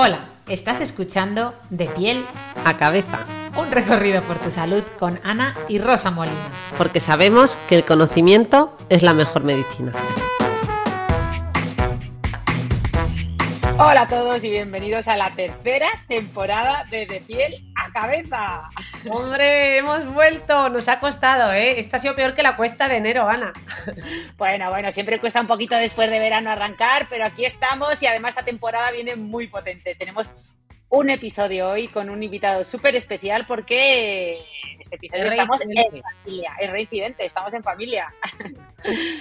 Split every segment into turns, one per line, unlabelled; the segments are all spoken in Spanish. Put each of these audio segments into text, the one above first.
Hola, estás escuchando De piel
a cabeza.
Un recorrido por tu salud con Ana y Rosa Molina.
Porque sabemos que el conocimiento es la mejor medicina.
Hola a todos y bienvenidos a la tercera temporada de De piel a cabeza.
Hombre, hemos vuelto, nos ha costado, ¿eh? Esto ha sido peor que la cuesta de enero, Ana.
Bueno, bueno, siempre cuesta un poquito después de verano arrancar, pero aquí estamos y además esta temporada viene muy potente. Tenemos un episodio hoy con un invitado súper especial porque en este episodio estamos en familia, es reincidente, estamos en familia.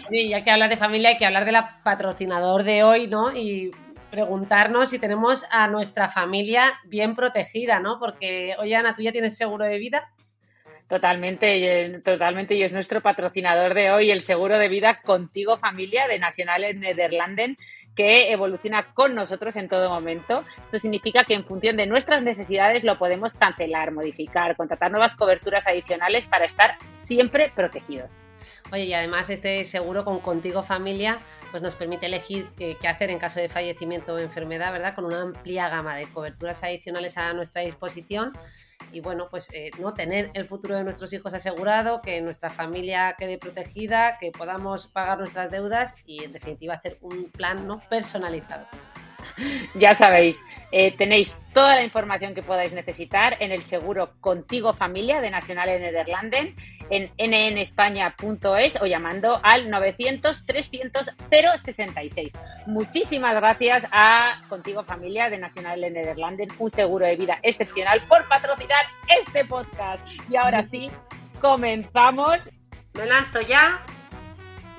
Sí, ya que hablar de familia hay que hablar de la patrocinador de hoy, ¿no? Y preguntarnos si tenemos a nuestra familia bien protegida, ¿no? Porque, oye, Ana, ¿tú ya tienes seguro de vida?
Totalmente, totalmente, y es nuestro patrocinador de hoy, el seguro de vida Contigo Familia de Nacionales Nederlanden, que evoluciona con nosotros en todo momento. Esto significa que en función de nuestras necesidades lo podemos cancelar, modificar, contratar nuevas coberturas adicionales para estar siempre protegidos.
Oye, y además este seguro con Contigo Familia pues nos permite elegir qué hacer en caso de fallecimiento o enfermedad, ¿verdad? Con una amplia gama de coberturas adicionales a nuestra disposición y bueno, pues eh, no tener el futuro de nuestros hijos asegurado, que nuestra familia quede protegida, que podamos pagar nuestras deudas y en definitiva hacer un plan ¿no? personalizado.
Ya sabéis, eh, tenéis toda la información que podáis necesitar en el seguro Contigo Familia de Nacional en Nederlanden en nnespaña.es o llamando al 900-300-066. Muchísimas gracias a Contigo Familia de Nacional en Nederlanden, un seguro de vida excepcional por patrocinar este podcast. Y ahora sí, comenzamos.
Me lanzo ya.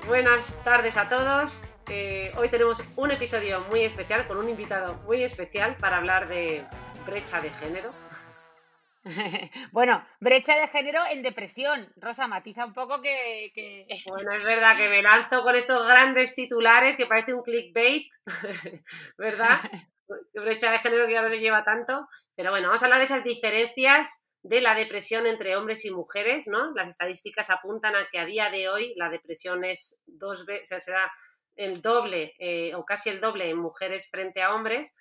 Buenas tardes a todos. Eh, hoy tenemos un episodio muy especial con un invitado muy especial para hablar de brecha de género
bueno, brecha de género en depresión. Rosa, matiza un poco que,
Bueno, es verdad que me lanzo con estos grandes titulares que parece un clickbait, ¿verdad? brecha de género que ya no se lleva tanto. Pero bueno, vamos a hablar de esas diferencias de la depresión entre hombres y mujeres, ¿no? Las estadísticas apuntan a que a día de hoy la depresión es dos veces, o sea, será el doble eh, o casi el doble en mujeres frente a hombres.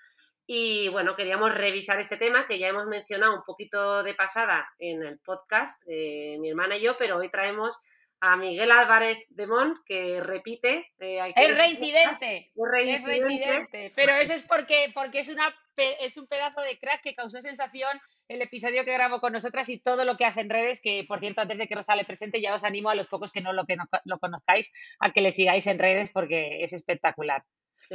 Y bueno, queríamos revisar este tema que ya hemos mencionado un poquito de pasada en el podcast, eh, mi hermana y yo, pero hoy traemos a Miguel Álvarez de Mont, que repite.
Eh, es, reincidente, es reincidente. Pero eso es porque, porque es, una, es un pedazo de crack que causó sensación el episodio que grabó con nosotras y todo lo que hace en redes, que por cierto, antes de que Rosa le presente, ya os animo a los pocos que no lo, que no, lo conozcáis a que le sigáis en redes porque es espectacular.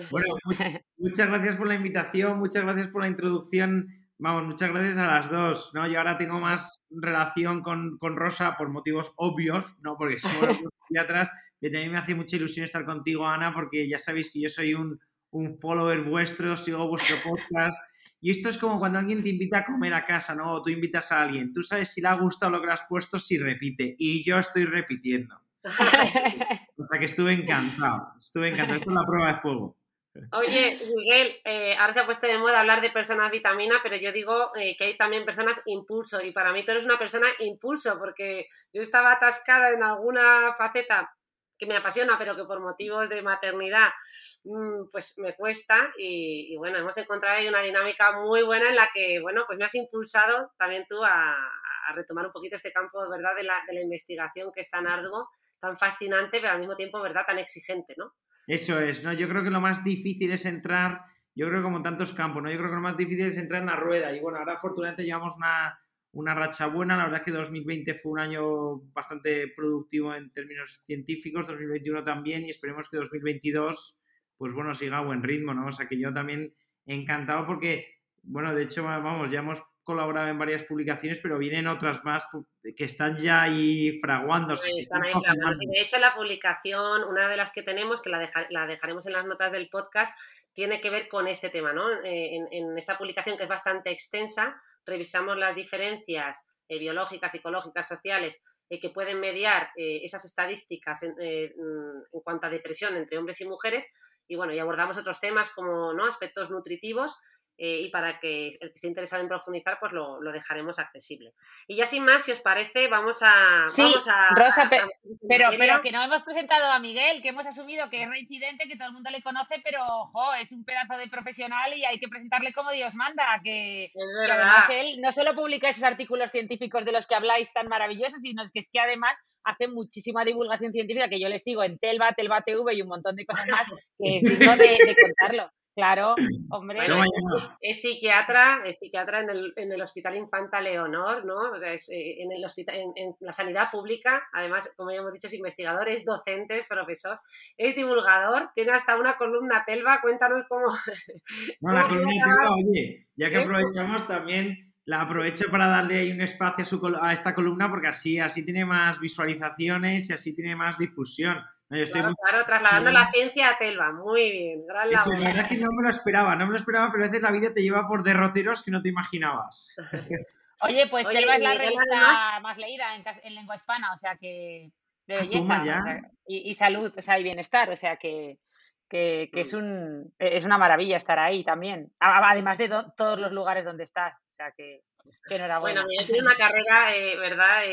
Bueno, muchas gracias por la invitación, muchas gracias por la introducción. Vamos, muchas gracias a las dos, ¿no? Yo ahora tengo más relación con, Rosa por motivos obvios, ¿no? Porque somos los psiquiatras, pero también me hace mucha ilusión estar contigo, Ana, porque ya sabéis que yo soy un, un follower vuestro, sigo vuestro podcast. Y esto es como cuando alguien te invita a comer a casa, ¿no? O tú invitas a alguien. Tú sabes si le ha gustado lo que le has puesto, si repite. Y yo estoy repitiendo. o sea que estuve encantado. Estuve encantado. Esto es la prueba de fuego.
Oye, Miguel, eh, ahora se ha puesto de moda hablar de personas vitamina, pero yo digo eh, que hay también personas impulso y para mí tú eres una persona impulso porque yo estaba atascada en alguna faceta que me apasiona, pero que por motivos de maternidad mm, pues me cuesta y, bueno, hemos encontrado ahí una dinámica muy buena en la que, bueno, pues me has impulsado también tú a, retomar un poquito este campo, ¿verdad?, de la, de la investigación que es tan arduo, tan fascinante, pero al mismo tiempo, ¿verdad?, tan exigente, ¿no?
Eso es, ¿no? Yo creo que lo más difícil es entrar, yo creo como tantos campos, ¿no? Yo creo que lo más difícil es entrar en la rueda. Y bueno, ahora afortunadamente llevamos una, una racha buena. La verdad es que 2020 fue un año bastante productivo en términos científicos, 2021 también, y esperemos que 2022, pues bueno, siga a buen ritmo, ¿no? O sea que yo también encantado porque, bueno, de hecho, vamos, ya hemos colaborado en varias publicaciones, pero vienen otras más que están ya ahí fraguándose.
de hecho, la publicación, una de las que tenemos, que la, la, dejaremos en las notas del podcast, tiene que ver con este tema, ¿no? Eh, en, esta publicación que es bastante extensa, revisamos las diferencias eh, biológicas, psicológicas, sociales eh, que pueden mediar esas estadísticas en, mm, en cuanto a depresión entre hombres y mujeres. Y bueno, y abordamos otros temas como ¿no? aspectos nutritivos eh, y para que el que esté interesado en profundizar, pues lo, dejaremos accesible. Y ya sin más, si os parece, vamos a...
Sí, Rosa, pero, pero que no hemos presentado a Miguel, que hemos asumido que es reincidente, que todo el mundo le conoce, pero ojo, es un pedazo de profesional y hay que presentarle como Dios manda, que, además él no solo publica esos artículos científicos de los que habláis tan maravillosos, sino que es que además hace muchísima divulgación científica que yo le sigo en Telva, Telva TV y un montón de cosas más que es digno de contarlo. Claro, hombre.
es, psiquiatra, es psiquiatra en el, en el, Hospital Infanta Leonor, ¿no? O sea, es eh, en, el hospital, en, la sanidad pública, además, como ya hemos dicho, es investigador, es docente, profesor, es divulgador, tiene hasta una columna Telva, cuéntanos cómo...
Bueno, la columna Telva, oye, ya que ¿Eh? aprovechamos también la aprovecho para darle ahí un espacio a, su, a, esta columna porque así, así tiene más visualizaciones y así tiene más difusión.
Claro, trasladando la ciencia a Telva, muy bien, gran labor.
la verdad que no me lo esperaba, no me lo esperaba, pero a veces la vida te lleva por derroteros que no te imaginabas.
Oye, pues Telva es la revista más leída en, lengua hispana, o sea que de ah, belleza y, salud, o sea, y bienestar, o sea que, que, es, mm. un, es una maravilla estar ahí también, además de todos los lugares donde estás, o sea que
bueno, yo tiene una carrera, eh, ¿verdad?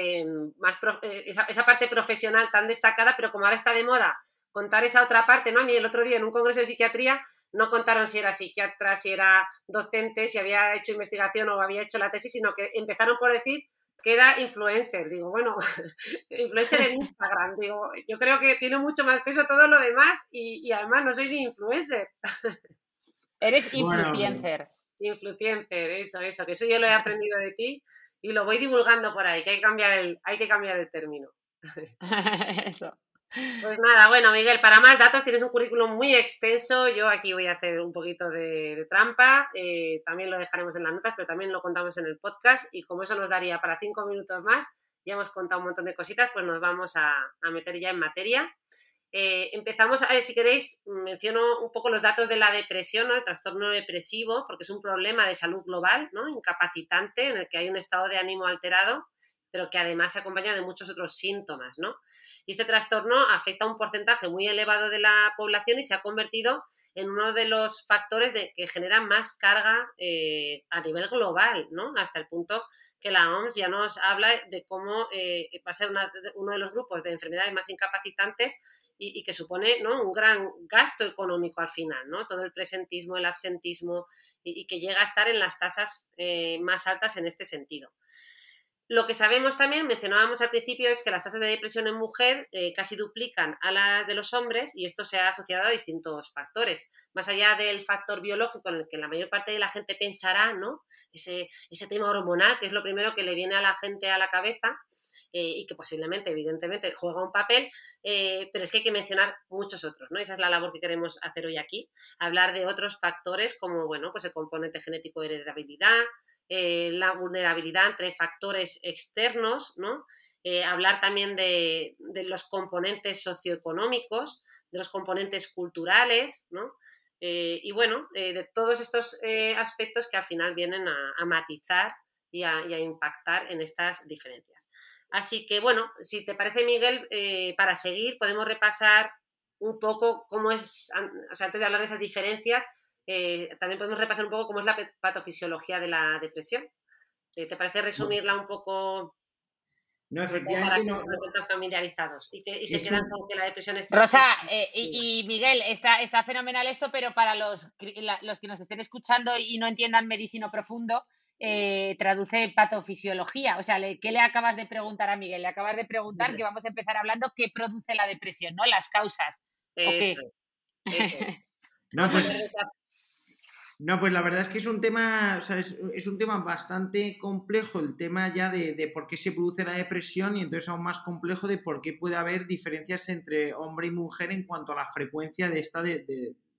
más eh, esa, parte profesional tan destacada, pero como ahora está de moda contar esa otra parte, ¿no? A mí el otro día en un congreso de psiquiatría no contaron si era psiquiatra, si era docente, si había hecho investigación o había hecho la tesis, sino que empezaron por decir que era influencer. Digo, bueno, influencer en Instagram. Digo, yo creo que tiene mucho más peso todo lo demás y, además no soy ni influencer.
Eres influencer.
Influencer, eso, eso, que eso yo lo he aprendido de ti y lo voy divulgando por ahí, que hay que cambiar el, hay que cambiar el término.
eso.
Pues nada, bueno, Miguel, para más datos tienes un currículum muy extenso. Yo aquí voy a hacer un poquito de, trampa. Eh, también lo dejaremos en las notas, pero también lo contamos en el podcast. Y como eso nos daría para cinco minutos más, ya hemos contado un montón de cositas, pues nos vamos a, meter ya en materia. Eh, empezamos, a ver, si queréis, menciono un poco los datos de la depresión, el trastorno depresivo, porque es un problema de salud global, ¿no? incapacitante, en el que hay un estado de ánimo alterado, pero que además se acompaña de muchos otros síntomas. ¿no? Y este trastorno afecta a un porcentaje muy elevado de la población y se ha convertido en uno de los factores que generan más carga eh, a nivel global, hasta el punto que la OMS ya nos habla de cómo eh, va a ser uno de los grupos de enfermedades más incapacitantes y, que supone un gran gasto económico al final, ¿no? todo el presentismo, el absentismo y, que llega a estar en las tasas eh, más altas en este sentido. Lo que sabemos también, mencionábamos al principio, es que las tasas de depresión en mujer eh, casi duplican a las de los hombres y esto se ha asociado a distintos factores. Más allá del factor biológico en el que la mayor parte de la gente pensará, ¿no? Ese, tema hormonal, que es lo primero que le viene a la gente a la cabeza, eh, y que posiblemente, evidentemente, juega un papel, eh, pero es que hay que mencionar muchos otros, ¿no? Esa es la labor que queremos hacer hoy aquí, hablar de otros factores como, bueno, pues el componente genético de heredabilidad, eh, la vulnerabilidad entre factores externos, ¿no? hablar también de, los componentes socioeconómicos, de los componentes culturales, ¿no? y bueno, de todos estos aspectos que al final vienen a, matizar y a, impactar en estas diferencias. Así que, bueno, si te parece, Miguel, eh, para seguir podemos repasar un poco cómo es, o sea, antes de hablar de esas diferencias, eh, también podemos repasar un poco cómo es la patofisiología de la depresión. Eh, ¿Te parece resumirla un poco?
No, efectivamente
no. están familiarizados y, que, se quedan con que la depresión es...
Rosa y, Miguel, está, está fenomenal esto, pero para los, los que nos estén escuchando y no entiendan medicino profundo, eh, traduce patofisiología. O sea, ¿qué le acabas de preguntar a Miguel? Le acabas de preguntar que vamos a empezar hablando qué produce la depresión, ¿no? Las causas.
Pues no, pues, la verdad es que es un tema, o sea, es, un tema bastante complejo el tema ya de, por qué se produce la depresión y entonces aún más complejo de por qué puede haber diferencias entre hombre y mujer en cuanto a la frecuencia de esta de,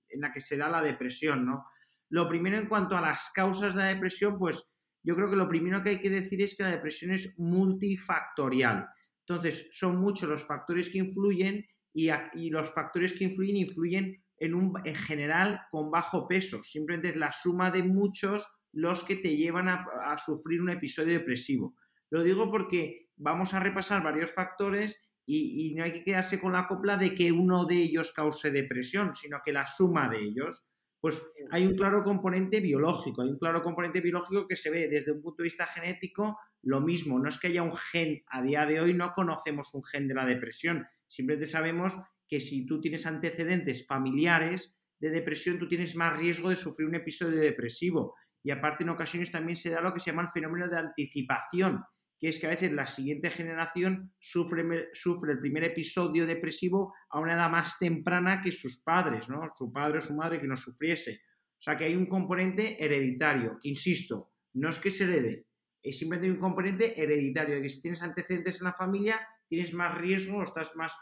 en la que se da la depresión, ¿no? Lo primero en cuanto a las causas de la depresión, pues yo creo que lo primero que hay que decir es que la depresión es multifactorial. Entonces, son muchos los factores que influyen y, los factores que influyen influyen en, un, en general con bajo peso. Simplemente es la suma de muchos los que te llevan a, sufrir un episodio depresivo. Lo digo porque vamos a repasar varios factores y, y, no hay que quedarse con la copla de que uno de ellos cause depresión, sino que la suma de ellos. Pues hay un claro componente biológico, hay un claro componente biológico que se ve desde un punto de vista genético lo mismo. No es que haya un gen, a día de hoy no conocemos un gen de la depresión, simplemente sabemos que si tú tienes antecedentes familiares de depresión, tú tienes más riesgo de sufrir un episodio depresivo. Y aparte en ocasiones también se da lo que se llama el fenómeno de anticipación, que es que a veces la siguiente generación sufre, sufre el primer episodio depresivo a una edad más temprana que sus padres, ¿no? Su padre o su madre que no sufriese. O sea que hay un componente hereditario, que insisto, no es que se herede, es simplemente un componente hereditario, que si tienes antecedentes en la familia, tienes más riesgo o estás más,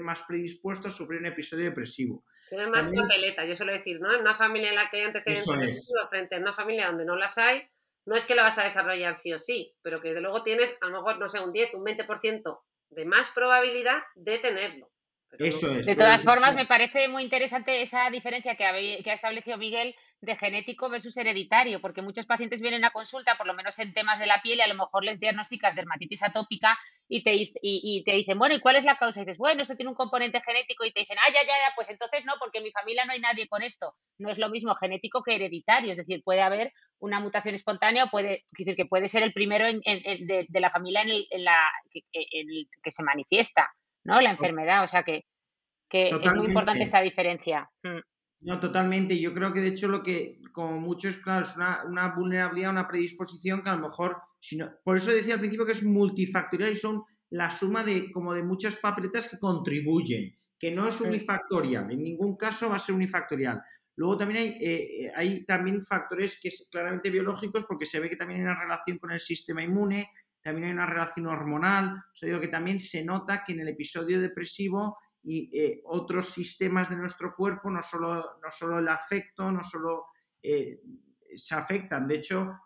más predispuesto a sufrir un episodio depresivo.
Tienes más papeleta, yo suelo decir, ¿no? En una familia en la que hay antecedentes depresivos frente a una familia donde no las hay, no es que la vas a desarrollar sí o sí, pero que de luego tienes a lo mejor, no sé, un 10, un 20% de más probabilidad de tenerlo.
Eso es.
De todas formas, me parece muy interesante esa diferencia que ha establecido Miguel de genético versus hereditario, porque muchos pacientes vienen a consulta, por lo menos en temas de la piel, y a lo mejor les diagnosticas dermatitis atópica y te, y, te dicen, bueno, ¿y cuál es la causa? Y dices, bueno, esto tiene un componente genético y te dicen, ah, ya, ya, ya, pues entonces no, porque en mi familia no hay nadie con esto. No es lo mismo genético que hereditario, es decir, puede haber una mutación espontánea, puede decir que puede ser el primero de, la familia en, el, la, que, que se manifiesta, ¿no? La enfermedad, o sea que, que es muy importante esta diferencia. Mm.
No, totalmente. Yo creo que de hecho lo que, como muchos, claro, es una, una vulnerabilidad, una predisposición que a lo mejor, si por eso decía al principio que es multifactorial y son la suma de como de muchas papeletas que contribuyen, que no es unifactorial, en ningún caso va a ser unifactorial. Luego también hay, eh, hay también factores que es claramente biológicos porque se ve que también hay una relación con el sistema inmune, también hay una relación hormonal, o digo que también se nota que en el episodio depresivo y eh, otros sistemas de nuestro cuerpo, no solo, no solo el afecto, no solo eh, se afectan. De hecho,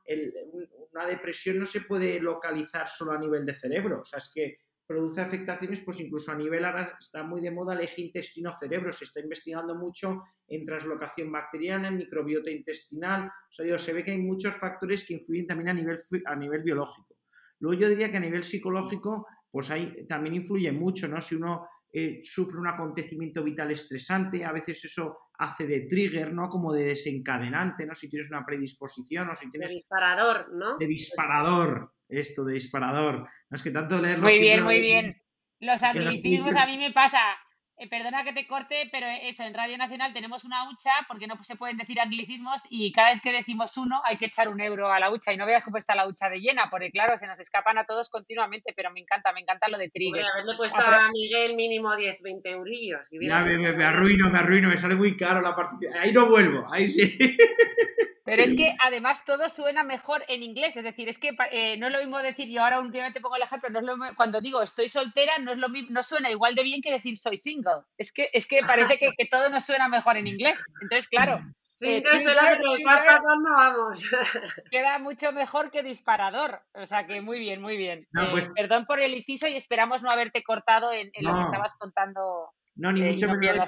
una depresión no se puede localizar solo a nivel de cerebro, o sea, es que produce afectaciones, pues incluso a nivel, está muy de moda el eje intestino-cerebro, se está investigando mucho en translocación bacteriana, en microbiota intestinal, o sea, se ve que hay muchos factores que influyen también a nivel, a nivel biológico. Luego yo diría que a nivel psicológico, pues ahí también influye mucho, ¿no? Si uno eh, sufre un acontecimiento vital estresante, a veces eso hace de trigger, ¿no? Como de desencadenante, ¿no? Si tienes una predisposición o si tienes...
De disparador, ¿no?
De disparador, esto, de disparador. No es que tanto leerlo...
Muy bien, muy bien. Los anglicismos a mí me pasa eh, perdona que te corte, pero eso, en Radio Nacional tenemos una hucha porque no se pueden decir anglicismos y cada vez que decimos uno hay que echar un euro a la hucha y no veas cómo está la hucha de llena, porque claro, se nos escapan a todos continuamente, pero me encanta, me encanta lo de trigger.
a haberle puesto a Miguel mínimo 10, 20 eurillos.
Ya me, me, arruino, me arruino, me sale muy caro la participación. Ahí no vuelvo, ahí sí.
Pero es que además todo suena mejor en inglés, es decir, es que eh, no es lo mismo decir, yo ahora últimamente pongo el ejemplo, no es lo cuando digo estoy soltera, no es lo mismo, no suena igual de bien que decir soy single. Es que, es que parece que, que todo nos suena mejor en inglés. Entonces, claro.
Single eh, suena que te pasando, vamos.
Queda mucho mejor que disparador. O sea que muy bien, muy bien. Eh, pues perdón por el inciso y esperamos no haberte cortado en, lo que estabas contando.
No, ni mucho menos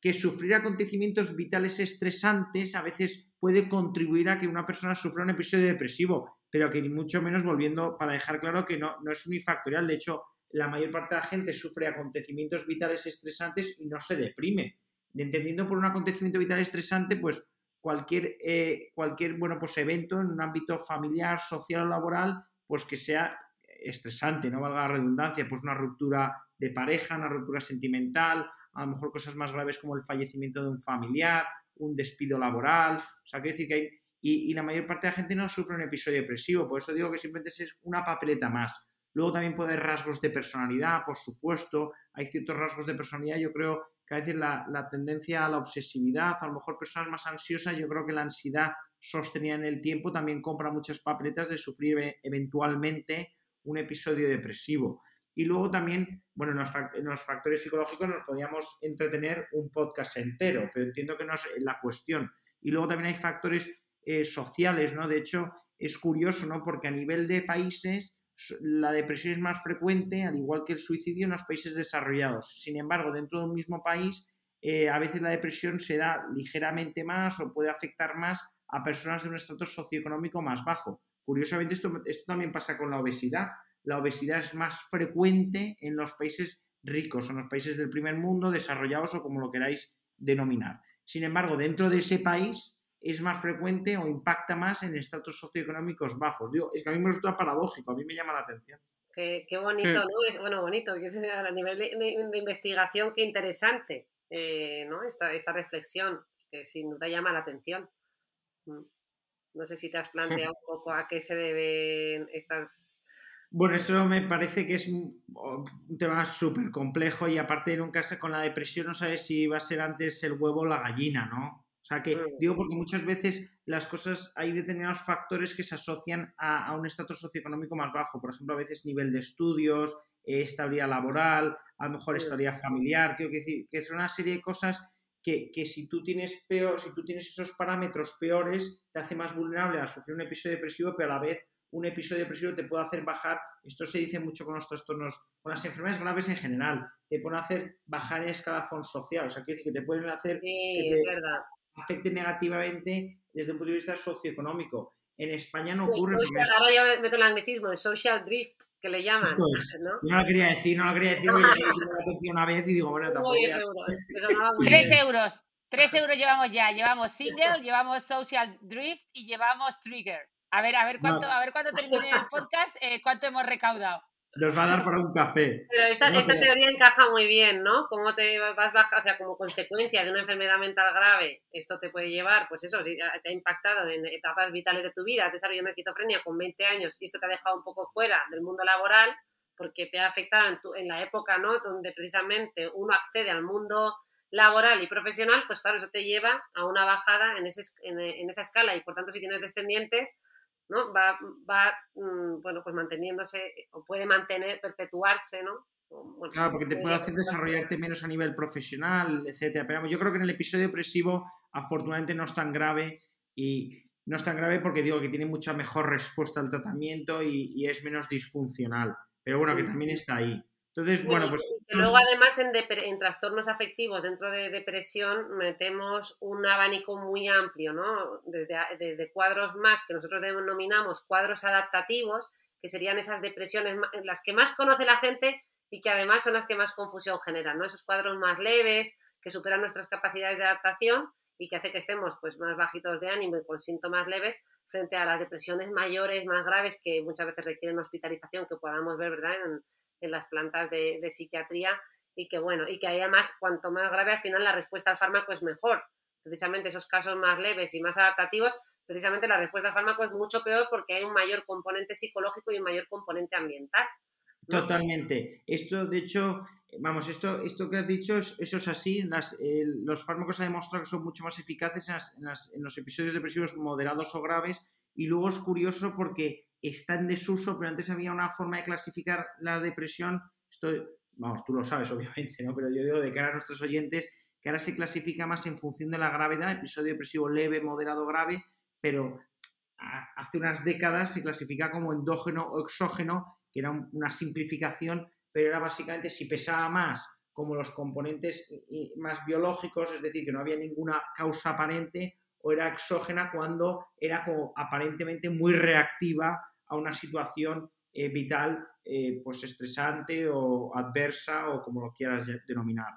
que sufrir acontecimientos vitales estresantes a veces puede contribuir a que una persona sufra un episodio depresivo, pero que ni mucho menos volviendo para dejar claro que no, no es unifactorial. De hecho, la mayor parte de la gente sufre acontecimientos vitales estresantes y no se deprime. Entendiendo por un acontecimiento vital estresante, pues cualquier, eh, cualquier bueno, pues evento en un ámbito familiar, social o laboral, pues que sea estresante, no valga la redundancia, pues una ruptura de pareja, una ruptura sentimental, a lo mejor cosas más graves como el fallecimiento de un familiar, un despido laboral, o sea, quiero decir que hay, y, la mayor parte de la gente no sufre un episodio depresivo, por eso digo que simplemente es una papeleta más. Luego también puede haber rasgos de personalidad, por supuesto, hay ciertos rasgos de personalidad, yo creo que a veces la, la tendencia a la obsesividad, a lo mejor personas más ansiosas, yo creo que la ansiedad sostenida en el tiempo también compra muchas papeletas de sufrir e, eventualmente un episodio depresivo. Y luego también, bueno, en los, factores psicológicos nos podíamos entretener un podcast entero, pero entiendo que no es la cuestión. Y luego también hay factores eh, sociales, ¿no? De hecho, es curioso, ¿no? Porque a nivel de países la depresión es más frecuente, al igual que el suicidio, en los países desarrollados. Sin embargo, dentro de un mismo país, eh, a veces la depresión se da ligeramente más o puede afectar más a personas de un estrato socioeconómico más bajo. Curiosamente, esto, esto también pasa con la obesidad la obesidad es más frecuente en los países ricos, en los países del primer mundo, desarrollados o como lo queráis denominar. Sin embargo, dentro de ese país es más frecuente o impacta más en estratos socioeconómicos bajos. Digo, es que a mí me resulta paradójico, a mí me llama la atención.
Qué, bonito, ¿no? Es, bueno, bonito, a nivel de, investigación, qué interesante, eh, ¿no? Esta, esta reflexión, que sin duda llama la atención. Mm. No sé si te has planteado un poco a qué se deben estas...
Bueno, eso me parece que es un, tema súper complejo y aparte en un caso con la depresión no sabes si va a ser antes el huevo o la gallina, ¿no? O sea que mm. digo porque muchas veces las cosas, hay determinados factores que se asocian a, un estatus socioeconómico más bajo. Por ejemplo, a veces nivel de estudios, eh, estabilidad laboral, a lo mejor mm. estabilidad familiar. Quiero decir que es una serie de cosas que, si tú tienes peor, si tú tienes esos parámetros peores, te hace más vulnerable a sufrir un episodio depresivo, pero a la vez un episodio depresivo te puede hacer bajar, esto se dice mucho con los trastornos, con las enfermedades graves en general, te pueden hacer bajar en escalafón social, o sea, quiere decir que te pueden hacer
sí, es verdad.
afecte negativamente desde un punto de vista socioeconómico. En España no ocurre.
ahora ya meto el anglicismo, el social drift, que le llaman.
¿no? Yo no lo quería decir, no lo quería decir, me una vez y digo, bueno, tampoco.
Tres euros. Tres euros llevamos ya. Llevamos single, llevamos social drift y llevamos trigger. A ver, a ver cuánto, a ver cuánto termine el podcast, eh, cuánto hemos recaudado
nos va a dar para un café.
Pero esta, esta teoría encaja muy bien, ¿no? Cómo te vas baja, o sea, como consecuencia de una enfermedad mental grave, esto te puede llevar, pues eso, si te ha impactado en etapas vitales de tu vida, has desarrollado una esquizofrenia con 20 años y esto te ha dejado un poco fuera del mundo laboral, porque te ha afectado en, en la época, ¿no? Donde precisamente uno accede al mundo laboral y profesional, pues claro, eso te lleva a una bajada en, ese, en esa escala y por tanto si tienes descendientes, ¿no? Va, va mm, bueno, pues manteniéndose o puede mantener, perpetuarse, ¿no?
claro, porque te puede hacer desarrollarte menos a nivel profesional, etcétera. Pero yo creo que en el episodio depresivo, afortunadamente, no es tan grave y no es tan grave porque digo que tiene mucha mejor respuesta al tratamiento y, es menos disfuncional. Pero bueno, que también está ahí. Entonces, bueno, pues...
luego además en, trastornos afectivos, dentro de depresión, metemos un abanico muy amplio, ¿no? Desde, cuadros más que nosotros denominamos cuadros adaptativos, que serían esas depresiones las que más conoce la gente y que además son las que más confusión generan, ¿no? Esos cuadros más leves, que superan nuestras capacidades de adaptación y que hace que estemos pues más bajitos de ánimo y con síntomas leves frente a las depresiones mayores, más graves, que muchas veces requieren hospitalización, que podamos ver, ¿verdad? En, en las plantas de, psiquiatría y que bueno, y que además cuanto más grave al final la respuesta al fármaco es mejor. Precisamente esos casos más leves y más adaptativos, precisamente la respuesta al fármaco es mucho peor porque hay un mayor componente psicológico y un mayor componente ambiental.
Totalmente. Esto, de hecho, vamos, esto, esto que has dicho, eso es así. los fármacos ha demostrado que son mucho más eficaces en, en, los episodios depresivos moderados o graves. Y luego es curioso porque está en desuso, pero antes había una forma de clasificar la depresión, esto, vamos, tú lo sabes obviamente, ¿no? Pero yo digo de cara a nuestros oyentes, que ahora se clasifica más en función de la gravedad, episodio depresivo leve, moderado, grave, pero hace unas décadas se clasifica como endógeno o exógeno, que era una simplificación, pero era básicamente si pesaba más como los componentes más biológicos, es decir, que no había ninguna causa aparente, o era exógena cuando era como aparentemente muy reactiva a una situación eh, vital eh, pues estresante o adversa o como lo quieras denominar.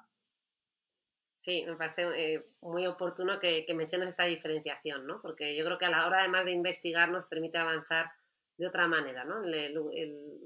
Sí, me parece eh, muy oportuno que, menciones esta diferenciación, ¿no? Porque yo creo que a la hora además de investigar nos permite avanzar de otra manera, ¿no? El,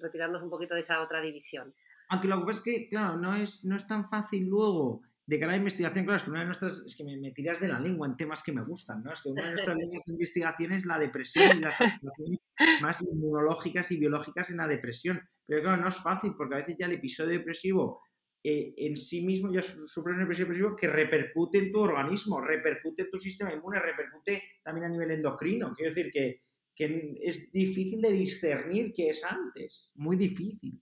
retirarnos un poquito de esa otra división.
Aunque lo que pasa es que, claro, no es, no es tan fácil luego de cara a investigación, claro, es que una de nuestras, es que me, tiras de la lengua en temas que me gustan, ¿no? Es que una de nuestras líneas de investigación es la depresión y las situaciones más inmunológicas y biológicas en la depresión. Pero claro, no es fácil porque a veces ya el episodio depresivo eh, en sí mismo ya sufres un episodio depresivo que repercute en tu organismo, repercute en tu sistema inmune, repercute también a nivel endocrino. Quiero decir que, que es difícil de discernir qué es antes, muy difícil.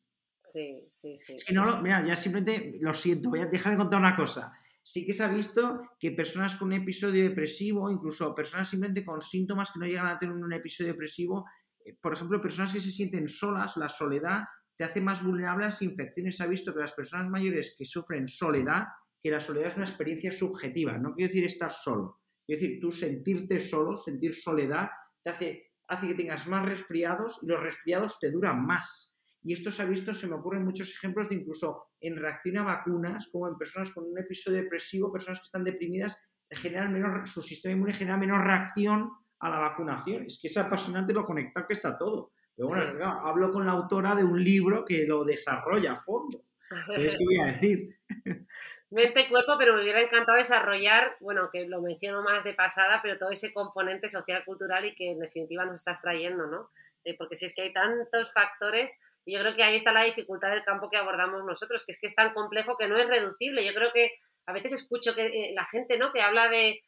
Sí, sí, sí.
Es que no lo, mira, ya simplemente lo siento, voy a, déjame contar una cosa. Sí que se ha visto que personas con un episodio depresivo, incluso personas simplemente con síntomas que no llegan a tener un episodio depresivo, eh, por ejemplo, personas que se sienten solas, la soledad te hace más vulnerable a las infecciones. Se ha visto que las personas mayores que sufren soledad, que la soledad es una experiencia subjetiva, no quiero decir estar solo, quiero decir tú sentirte solo, sentir soledad, te hace, hace que tengas más resfriados y los resfriados te duran más. Y esto se ha visto, se me ocurren muchos ejemplos de incluso en reacción a vacunas, como en personas con un episodio depresivo, personas que están deprimidas, genera menos, su sistema inmune genera menos reacción a la vacunación. Es que es apasionante lo conectado que está todo. Pero bueno, hablo con la autora de un libro que lo desarrolla a fondo. ¿Qué voy a decir?
mente y cuerpo, pero me hubiera encantado desarrollar, bueno, que lo menciono más de pasada, pero todo ese componente social, cultural y que en definitiva nos estás trayendo, ¿no? Eh, porque si es que hay tantos factores, y yo creo que ahí está la dificultad del campo que abordamos nosotros, que es que es tan complejo que no es reducible. Yo creo que a veces escucho que eh, la gente, ¿no? Que habla de,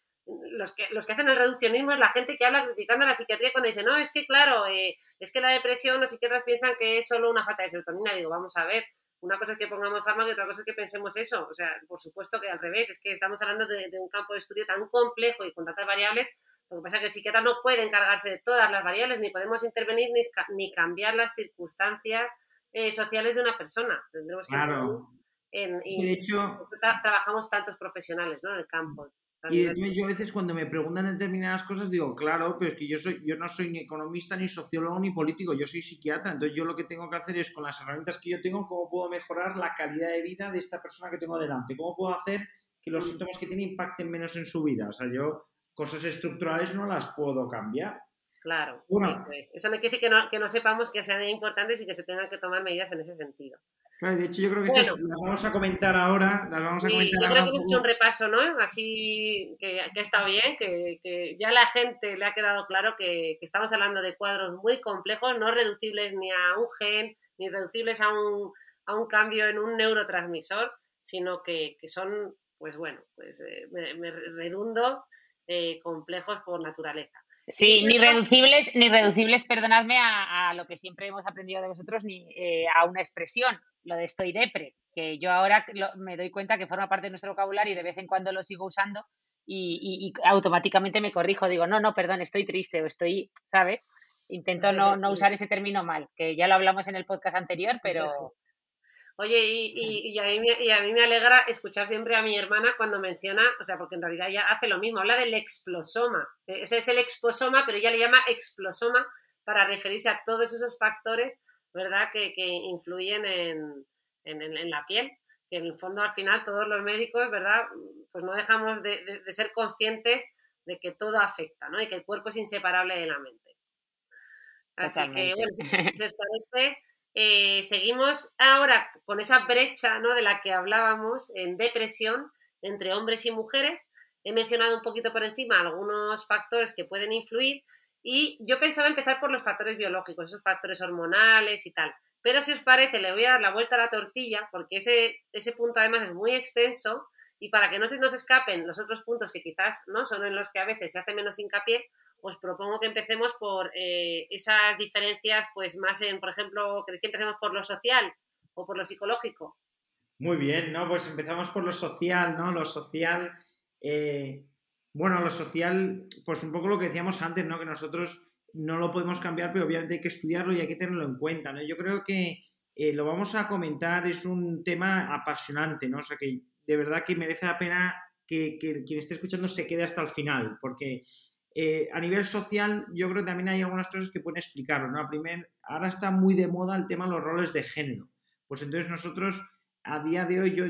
los que, los que hacen el reduccionismo es la gente que habla criticando la psiquiatría cuando dice, no, es que claro, eh, es que la depresión los psiquiatras piensan que es solo una falta de serotonina. Digo, vamos a ver, una cosa es que pongamos fármaco y otra cosa es que pensemos eso. O sea, por supuesto que al revés, es que estamos hablando de, un campo de estudio tan complejo y con tantas variables. Lo que pasa es que el psiquiatra no puede encargarse de todas las variables, ni podemos intervenir ni, ni cambiar las circunstancias eh, sociales de una persona. Tendremos que
claro.
en, y de hecho, trabajamos tantos profesionales ¿no? en el campo.
Y yo a veces cuando me preguntan determinadas cosas digo, claro, pero es que yo soy, yo no soy ni economista, ni sociólogo, ni político, yo soy psiquiatra. Entonces yo lo que tengo que hacer es con las herramientas que yo tengo, cómo puedo mejorar la calidad de vida de esta persona que tengo delante, cómo puedo hacer que los mm. síntomas que tiene impacten menos en su vida. O sea, yo cosas estructurales no las puedo cambiar.
Claro, eso, no quiere decir que no, que no sepamos que sean importantes y que se tengan que tomar medidas en ese sentido.
Claro, de hecho yo creo que las vamos a comentar ahora. Las vamos a comentar
yo creo que hemos hecho un repaso, ¿no? Así que, que está bien, que, que, ya a la gente le ha quedado claro que, que, estamos hablando de cuadros muy complejos, no reducibles ni a un gen, ni reducibles a un, a un cambio en un neurotransmisor, sino que, son, pues bueno, pues eh, me, redundo, eh, complejos por naturaleza.
Sí, ni reducibles, ni reducibles, perdonadme, a, lo que siempre hemos aprendido de vosotros, ni eh, a una expresión, lo de estoy depre, que yo ahora me doy cuenta que forma parte de nuestro vocabulario y de vez en cuando lo sigo usando y, automáticamente me corrijo, digo, no, no, perdón, estoy triste o estoy, ¿sabes? Intento no, no usar ese término mal, que ya lo hablamos en el podcast anterior, pero,
Oye, y, y, a mí, y, a mí, me alegra escuchar siempre a mi hermana cuando menciona, o sea, porque en realidad ella hace lo mismo, habla del explosoma. Ese es el exposoma, pero ella le llama explosoma para referirse a todos esos factores, ¿verdad?, que, que influyen en, en, en, la piel. Que en el fondo, al final, todos los médicos, ¿verdad?, pues no dejamos de, de, ser conscientes de que todo afecta, ¿no? Y que el cuerpo es inseparable de la mente. Así que, bueno, si les parece eh, seguimos ahora con esa brecha ¿no? de la que hablábamos en depresión entre hombres y mujeres. He mencionado un poquito por encima algunos factores que pueden influir y yo pensaba empezar por los factores biológicos, esos factores hormonales y tal. Pero si os parece, le voy a dar la vuelta a la tortilla porque ese, ese punto además es muy extenso y para que no se nos escapen los otros puntos que quizás no son en los que a veces se hace menos hincapié, os propongo que empecemos por eh, esas diferencias, pues más en, por ejemplo, ¿queréis que empecemos por lo social o por lo psicológico?
Muy bien, ¿no? Pues empezamos por lo social, ¿no? Lo social, eh, bueno, lo social, pues un poco lo que decíamos antes, ¿no? Que nosotros no lo podemos cambiar, pero obviamente hay que estudiarlo y hay que tenerlo en cuenta, ¿no? Yo creo que eh, lo vamos a comentar, es un tema apasionante, ¿no? O sea, que de verdad que merece la pena que quien esté escuchando se quede hasta el final, porque eh, a nivel social, yo creo que también hay algunas cosas que pueden explicarlo. ¿no? Primer, ahora está muy de moda el tema de los roles de género. Pues entonces nosotros, a día de hoy, yo,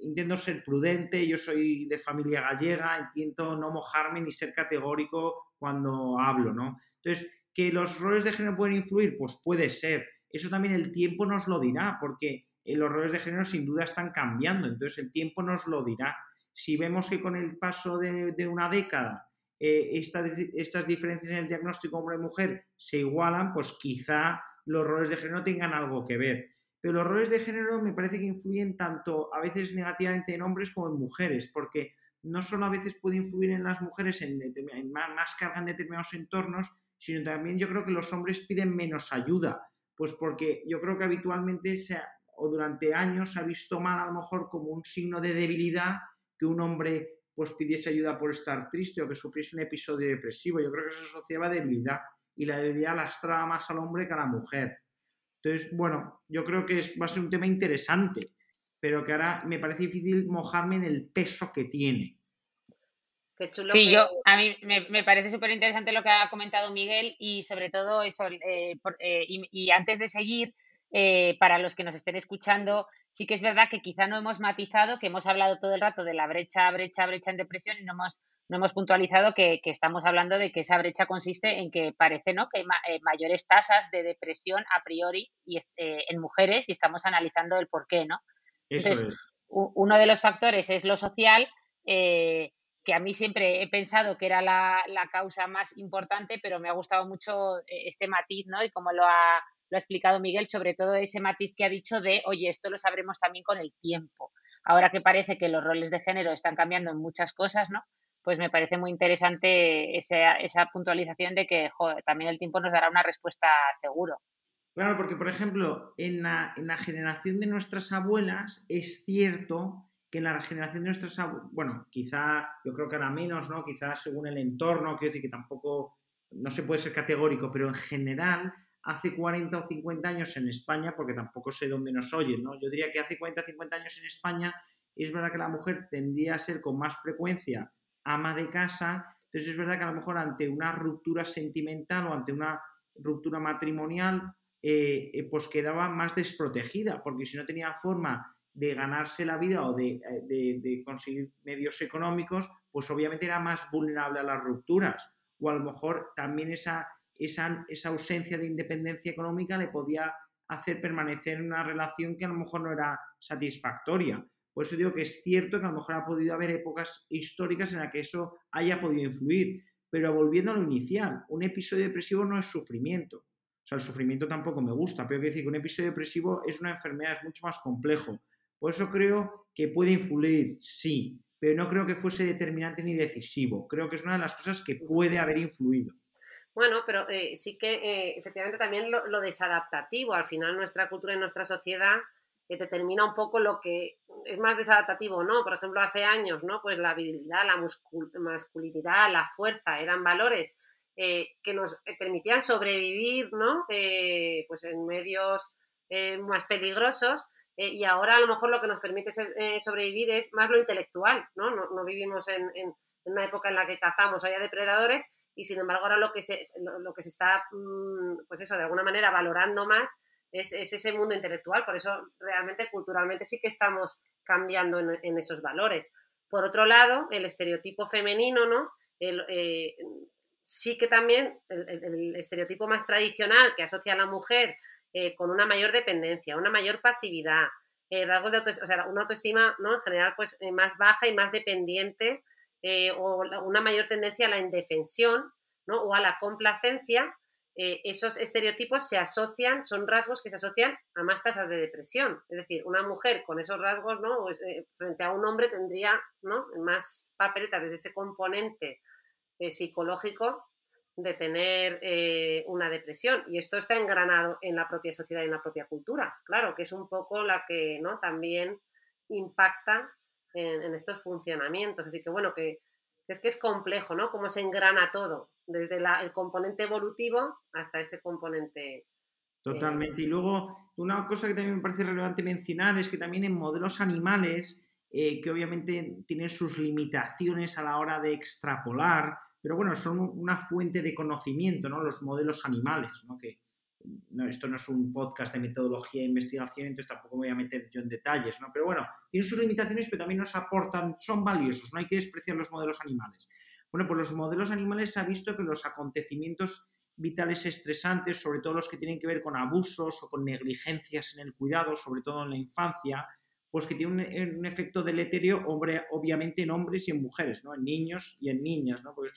intento ser prudente, yo soy de familia gallega, intento no mojarme ni ser categórico cuando hablo, ¿no? Entonces, ¿que los roles de género pueden influir? Pues puede ser. Eso también el tiempo nos lo dirá, porque eh, los roles de género sin duda están cambiando, entonces el tiempo nos lo dirá. Si vemos que con el paso de una década eh, estas diferencias en el diagnóstico hombre-mujer se igualan, pues quizá los roles de género tengan algo que ver. Pero los roles de género me parece que influyen tanto a veces negativamente en hombres como en mujeres, porque no solo a veces puede influir en las mujeres en, más, más carga en determinados entornos, sino también yo creo que los hombres piden menos ayuda, pues porque yo creo que habitualmente o durante años se ha visto mal a lo mejor como un signo de debilidad que un hombre pues pidiese ayuda por estar triste o que sufriese un episodio depresivo. Yo creo que se asociaba a debilidad y la debilidad lastraba más al hombre que a la mujer. Entonces, bueno, yo creo que va a ser un tema interesante, pero que ahora me parece difícil mojarme en el peso que tiene.
sí, yo, a mí me, parece súper interesante lo que ha comentado Miguel y sobre todo eso, eh, eh, y, antes de seguir, eh, para los que nos estén escuchando, sí que es verdad que quizá no hemos matizado, que hemos hablado todo el rato de la brecha, brecha, brecha en depresión y no hemos no hemos puntualizado que, estamos hablando de que esa brecha consiste en que parece ¿no? que hay eh, mayores tasas de depresión a priori y, eh, en mujeres y estamos analizando el por qué, ¿no? Entonces, uno de los factores es lo social, eh, que a mí siempre he pensado que era la, causa más importante, pero me ha gustado mucho este matiz, ¿no? Y como lo ha, lo ha explicado Miguel, sobre todo ese matiz que ha dicho de, oye, esto lo sabremos también con el tiempo. Ahora que parece que los roles de género están cambiando en muchas cosas, ¿no? Pues me parece muy interesante esa, puntualización de que también el tiempo nos dará una respuesta seguro.
Claro, porque por ejemplo, en la, generación de nuestras abuelas es cierto que en la generación de nuestras abuelas, bueno, quizá yo creo que ahora menos, ¿no? Quizás según el entorno, quiero decir que tampoco, no se puede ser categórico, pero en general hace 40 o 50 años en España, porque tampoco sé dónde nos oyen, ¿no? Yo diría que hace 40 o 50 años en España es verdad que la mujer tendía a ser con más frecuencia ama de casa, entonces es verdad que a lo mejor ante una ruptura sentimental o ante una ruptura matrimonial, eh, eh, pues quedaba más desprotegida, porque si no tenía forma de ganarse la vida o de, eh, de, conseguir medios económicos, pues obviamente era más vulnerable a las rupturas. O a lo mejor también esa esa, ausencia de independencia económica le podía hacer permanecer en una relación que a lo mejor no era satisfactoria. Por eso digo que es cierto que a lo mejor ha podido haber épocas históricas en las que eso haya podido influir. Pero volviendo a lo inicial, un episodio depresivo no es sufrimiento. O sea, el sufrimiento tampoco me gusta, pero hay decir que un episodio depresivo es una enfermedad, es mucho más complejo. Por eso creo que puede influir, sí, pero no creo que fuese determinante ni decisivo. Creo que es una de las cosas que puede haber influido.
Bueno, pero eh, sí que eh, efectivamente también lo, desadaptativo, al final nuestra cultura y nuestra sociedad eh, determina un poco lo que es más desadaptativo, ¿no? Por ejemplo, hace años, ¿no? Pues la virilidad, la masculinidad, la fuerza eran valores que nos permitían sobrevivir, ¿no? pues en medios más peligrosos y ahora a lo mejor lo que nos permite sobrevivir es más lo intelectual, ¿no? No, vivimos en, en, una época en la que cazamos, haya depredadores, y sin embargo ahora lo que se, lo, que se está, mm, pues eso, de alguna manera valorando más es, ese mundo intelectual, por eso realmente culturalmente sí que estamos cambiando en, esos valores. Por otro lado, el estereotipo femenino, ¿no? Eh, sí que también el, estereotipo más tradicional que asocia a la mujer eh, con una mayor dependencia, una mayor pasividad, eh, rasgos de o sea, una autoestima ¿no? en general pues más baja y más dependiente eh, o una mayor tendencia a la indefensión ¿no? o a la complacencia, eh, esos estereotipos se asocian, son rasgos que se asocian a más tasas de depresión. Es decir, una mujer con esos rasgos ¿no? Eh, frente a un hombre tendría ¿no? más papeletas desde ese componente psicológico de tener una depresión. Y esto está engranado en la propia sociedad y en la propia cultura, claro, que es un poco la que ¿no? también impacta en, estos funcionamientos. Así que bueno, que, es que es complejo, ¿no? Cómo se engrana todo, desde el componente evolutivo hasta ese componente. Eh,
Totalmente. y luego, una cosa que también me parece relevante mencionar es que también en modelos animales, eh, que obviamente tienen sus limitaciones a la hora de extrapolar, pero bueno, son una fuente de conocimiento, ¿no? Los modelos animales, ¿no? Que, no, esto no es un podcast de metodología e investigación, entonces tampoco me voy a meter yo en detalles, ¿no? Pero bueno, tienen sus limitaciones, pero también nos aportan, son valiosos, no hay que despreciar los modelos animales. Bueno, pues los modelos animales se ha visto que los acontecimientos vitales estresantes, sobre todo los que tienen que ver con abusos o con negligencias en el cuidado, sobre todo en la infancia, pues que tienen un, efecto deleterio, obviamente en hombres y en mujeres, ¿no? En niños y en niñas, ¿no? Porque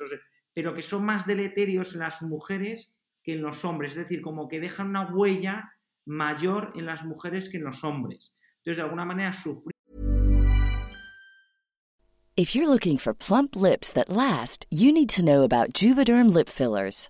pero que son más deleterios en las mujeres que en los hombres, es decir, como que dejan una huella mayor en las mujeres que en los hombres. Entonces, de alguna manera, sufrir.
If you're looking for plump lips that last, you need to know about Juvederm lip fillers.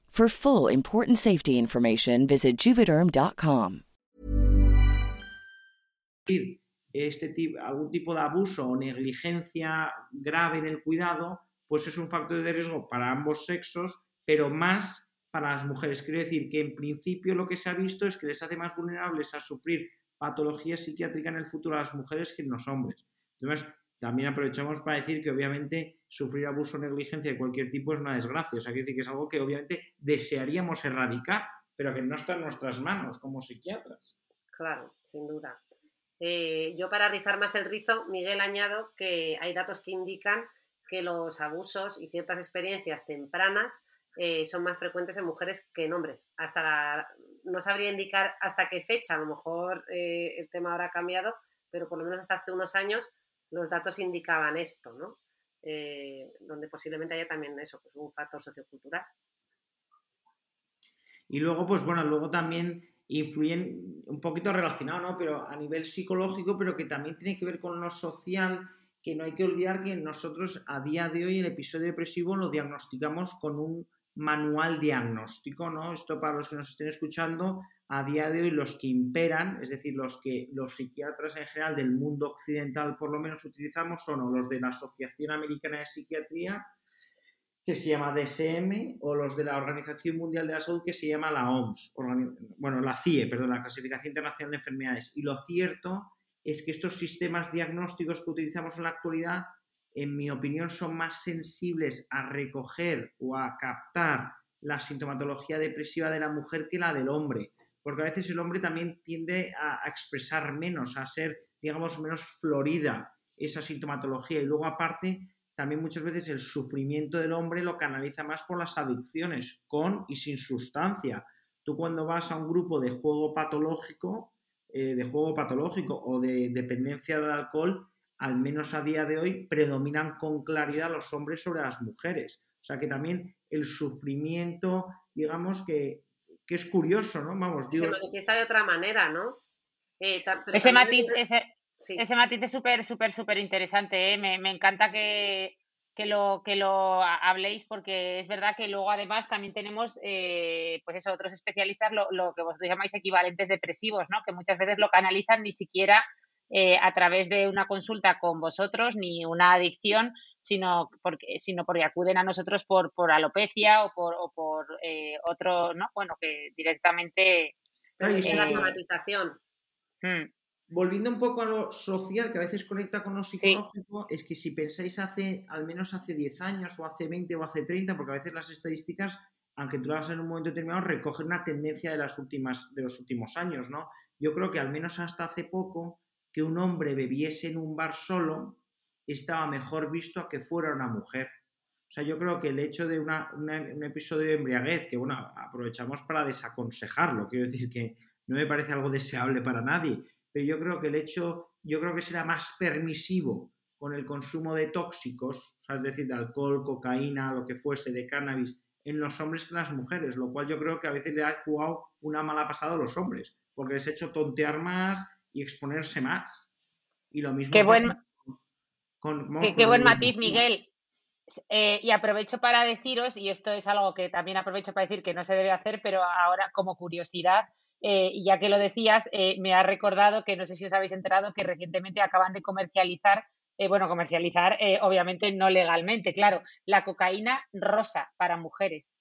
For full important safety information, visit juvederm.com.
Este tipo, algún tipo de abuso o negligencia grave en el cuidado, pues es un factor de riesgo para ambos sexos, pero más para las mujeres. Quiero decir que en principio lo que se ha visto es que les hace más vulnerables a sufrir patología psiquiátrica en el futuro a las mujeres que en los hombres. Entonces, también aprovechamos para decir que obviamente sufrir abuso o negligencia de cualquier tipo es una desgracia. O sea, quiere decir que es algo que obviamente desearíamos erradicar, pero que no está en nuestras manos como psiquiatras.
Claro, sin duda. Eh, yo para rizar más el rizo, Miguel añado que hay datos que indican que los abusos y ciertas experiencias tempranas eh, son más frecuentes en mujeres que en hombres. Hasta no sabría indicar hasta qué fecha, a lo mejor eh, el tema ahora ha cambiado, pero por lo menos hasta hace unos años los datos indicaban esto, ¿no? Eh, donde posiblemente haya también eso, pues un factor sociocultural.
Y luego, pues bueno, luego también influyen un poquito relacionado, ¿no? Pero a nivel psicológico, pero que también tiene que ver con lo social, que no hay que olvidar que nosotros a día de hoy el episodio depresivo lo diagnosticamos con un manual diagnóstico, ¿no? Esto para los que nos estén escuchando, a día de hoy los que imperan, es decir, los que los psiquiatras en general del mundo occidental por lo menos utilizamos son los de la Asociación Americana de Psiquiatría, que se llama DSM, o los de la Organización Mundial de la Salud, que se llama la OMS, bueno, la CIE, perdón, la Clasificación Internacional de Enfermedades. Y lo cierto es que estos sistemas diagnósticos que utilizamos en la actualidad en mi opinión, son más sensibles a recoger o a captar la sintomatología depresiva de la mujer que la del hombre, porque a veces el hombre también tiende a, expresar menos, a ser, digamos, menos florida esa sintomatología. Y luego, aparte, también muchas veces el sufrimiento del hombre lo canaliza más por las adicciones, con y sin sustancia. Tú cuando vas a un grupo de juego patológico, eh, de juego patológico o de dependencia del alcohol, al menos a día de hoy, predominan con claridad los hombres sobre las mujeres. O sea que también el sufrimiento, digamos que, es curioso, ¿no? Vamos,
Dios. Se manifiesta de otra manera, ¿no?
Eh, ese, matiz, ese, matiz es súper, súper, súper interesante. ¿eh? Me, encanta que, lo, que lo habléis porque es verdad que luego además también tenemos, eh, pues eso, otros especialistas, lo, lo que vosotros llamáis equivalentes depresivos, ¿no? Que muchas veces lo canalizan ni siquiera eh, a través de una consulta con vosotros ni una adicción, sino porque, sino porque acuden a nosotros por, por alopecia o por, o por eh, otro, ¿no? Bueno, que directamente...
es la somatización.
Hmm. Volviendo un poco a lo social, que a veces conecta con lo psicológico, es que si pensáis hace, al menos hace 10 años, o hace 20 o hace 30, porque a veces las estadísticas, aunque tú las hagas en un momento determinado, recogen una tendencia de, las últimas, de los últimos años, ¿no? Yo creo que al menos hasta hace poco que un hombre bebiese en un bar solo estaba mejor visto a que fuera una mujer. O sea, yo creo que el hecho de un episodio de embriaguez, que bueno, aprovechamos para desaconsejarlo, quiero decir que no me parece algo deseable para nadie, pero yo creo que el hecho, yo creo que será más permisivo con el consumo de tóxicos, o sea, es decir, de alcohol, cocaína, lo que fuese, de cannabis, en los hombres que en las mujeres, lo cual yo creo que a veces le ha jugado una mala pasada a los hombres, porque les ha hecho tontear más, y exponerse más. Y lo mismo
qué buen, qué, buen matiz, Miguel. Eh, y aprovecho para deciros, y esto es algo que también aprovecho para decir que no se debe hacer, pero ahora como curiosidad, eh, ya que lo decías, eh, me ha recordado que no sé si os habéis enterado que recientemente acaban de comercializar, bueno, comercializar obviamente no legalmente, claro, la cocaína rosa para mujeres.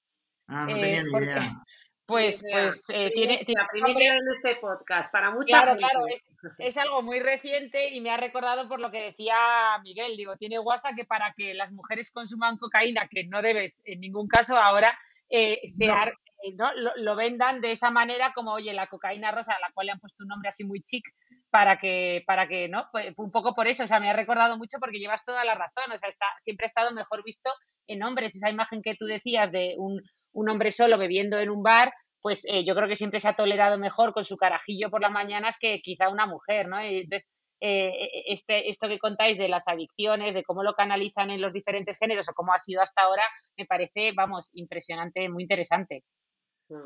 Ah, no tenía ni idea.
Pues, pues eh, tiene,
La primicia en este podcast, para muchos
claro, Claro, es, algo muy reciente y me ha recordado por lo que decía Miguel. Digo, tiene WhatsApp que para que las mujeres consuman cocaína, que no debes en ningún caso ahora, eh, eh, Lo, vendan de esa manera como, oye, la cocaína rosa, a la cual le han puesto un nombre así muy chic, para que, para que, ¿no? Pues, un poco por eso, o sea, me ha recordado mucho porque llevas toda la razón, o sea, está, siempre ha estado mejor visto en hombres, esa imagen que tú decías de un, un hombre solo bebiendo en un bar, pues eh, yo creo que siempre se ha tolerado mejor con su carajillo por las mañanas que quizá una mujer, ¿no? entonces, eh, este, esto que contáis de las adicciones, de cómo lo canalizan en los diferentes géneros o cómo ha sido hasta ahora, me parece, vamos, impresionante, muy interesante.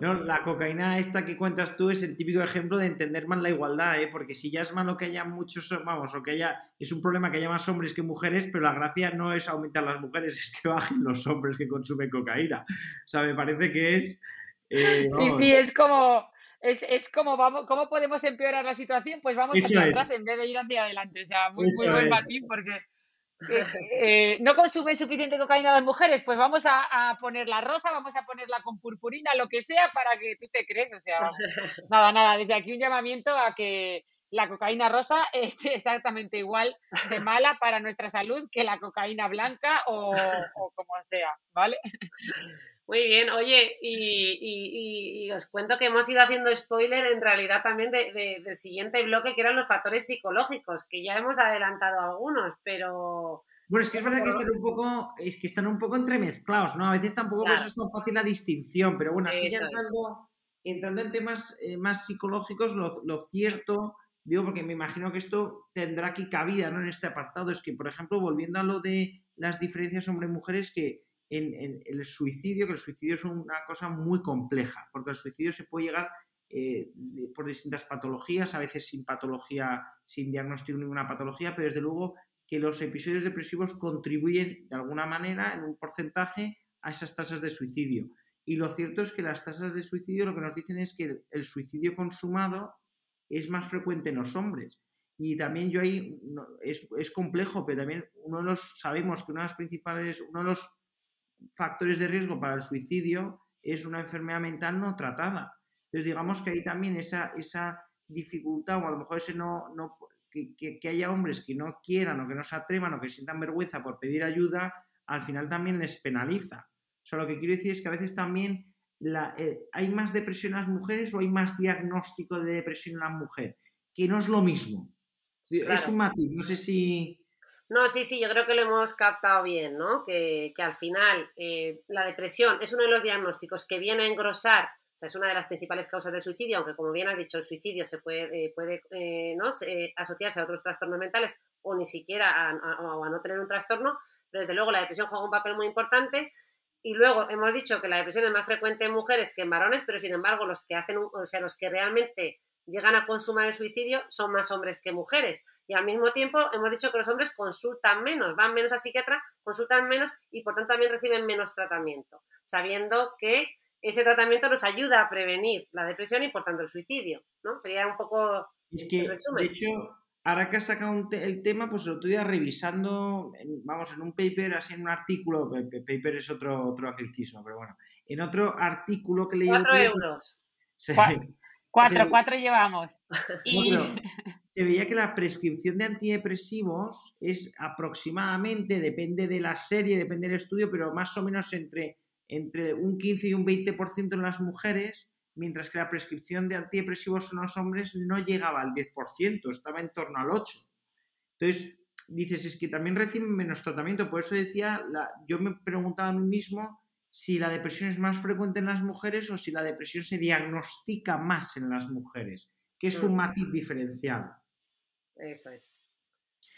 No, la cocaína esta que cuentas tú es el típico ejemplo de entender más la igualdad, ¿eh? porque si ya es malo que haya muchos, vamos, o que haya, es un problema que haya más hombres que mujeres, pero la gracia no es aumentar las mujeres, es que bajen los hombres que consumen cocaína. O sea, me parece que es...
Eh, sí, sí, es como, es, es, como, vamos, ¿cómo podemos empeorar la situación? Pues vamos hacia atrás en vez de ir hacia adelante. O sea, muy, muy buen batín porque eh, no consumen suficiente cocaína las mujeres, pues vamos a, poner la rosa, vamos a ponerla con purpurina, lo que sea, para que tú te crees. O sea, nada, nada, desde aquí un llamamiento a que la cocaína rosa es exactamente igual de mala para nuestra salud que la cocaína blanca o, o como sea, ¿vale?
Muy bien, oye, y, os cuento que hemos ido haciendo spoiler en realidad también del siguiente bloque, que eran los factores psicológicos, que ya hemos adelantado algunos, pero...
Bueno, es que es verdad que están un poco, es que están un poco entremezclados, ¿no? A veces tampoco eso es tan fácil la distinción, pero bueno, así ya entrando, entrando, en temas eh, más psicológicos, lo, lo, cierto, digo, porque me imagino que esto tendrá aquí cabida, ¿no? En este apartado, es que, por ejemplo, volviendo a lo de las diferencias hombre-mujeres, que en, el suicidio, que el suicidio es una cosa muy compleja, porque el suicidio se puede llegar eh, por distintas patologías, a veces sin patología, sin diagnóstico ninguna patología, pero desde luego que los episodios depresivos contribuyen de alguna manera en un porcentaje a esas tasas de suicidio. Y lo cierto es que las tasas de suicidio lo que nos dicen es que el, suicidio consumado es más frecuente en los hombres. Y también yo ahí, es, es, complejo, pero también uno los, sabemos que una de las principales, uno de los factores de riesgo para el suicidio es una enfermedad mental no tratada. Entonces, digamos que hay también esa, esa dificultad, o a lo mejor ese no, no que, que, haya hombres que no quieran o que no se atrevan o que sientan vergüenza por pedir ayuda, al final también les penaliza. O sea, lo que quiero decir es que a veces también la, eh, hay más depresión en las mujeres o hay más diagnóstico de depresión en la mujer, que no es lo mismo. Es un matiz, no sé si...
No, sí, sí, yo creo que lo hemos captado bien, ¿no? Que, al final eh, la depresión es uno de los diagnósticos que viene a engrosar, o sea, es una de las principales causas de suicidio, aunque como bien has dicho, el suicidio se puede, eh, puede eh, ¿no? asociarse a otros trastornos mentales o ni siquiera a, a, no tener un trastorno, pero desde luego la depresión juega un papel muy importante. Y luego hemos dicho que la depresión es más frecuente en mujeres que en varones, pero sin embargo los que hacen, o sea, los que realmente llegan a consumar el suicidio son más hombres que mujeres. Y al mismo tiempo hemos dicho que los hombres consultan menos, van menos al psiquiatra, consultan menos y por tanto también reciben menos tratamiento, sabiendo que ese tratamiento nos ayuda a prevenir la depresión y por tanto el suicidio, ¿no? Sería un poco
es que, De hecho, ahora que has sacado el tema, pues lo estoy revisando, vamos, en un paper, así en un artículo, paper es otro, otro anglicismo, pero bueno, en otro artículo que leí...
Cuatro pues euros.
Cuatro, cuatro llevamos.
Y... se veía que la prescripción de antidepresivos es aproximadamente, depende de la serie, depende del estudio, pero más o menos entre, entre un 15 y un 20% en las mujeres, mientras que la prescripción de antidepresivos en los hombres no llegaba al 10%, estaba en torno al 8%. Entonces, dices, es que también reciben menos tratamiento. Por eso decía, la, yo me preguntaba a mí mismo si la depresión es más frecuente en las mujeres o si la depresión se diagnostica más en las mujeres, que es un mm. matiz diferencial.
Eso es.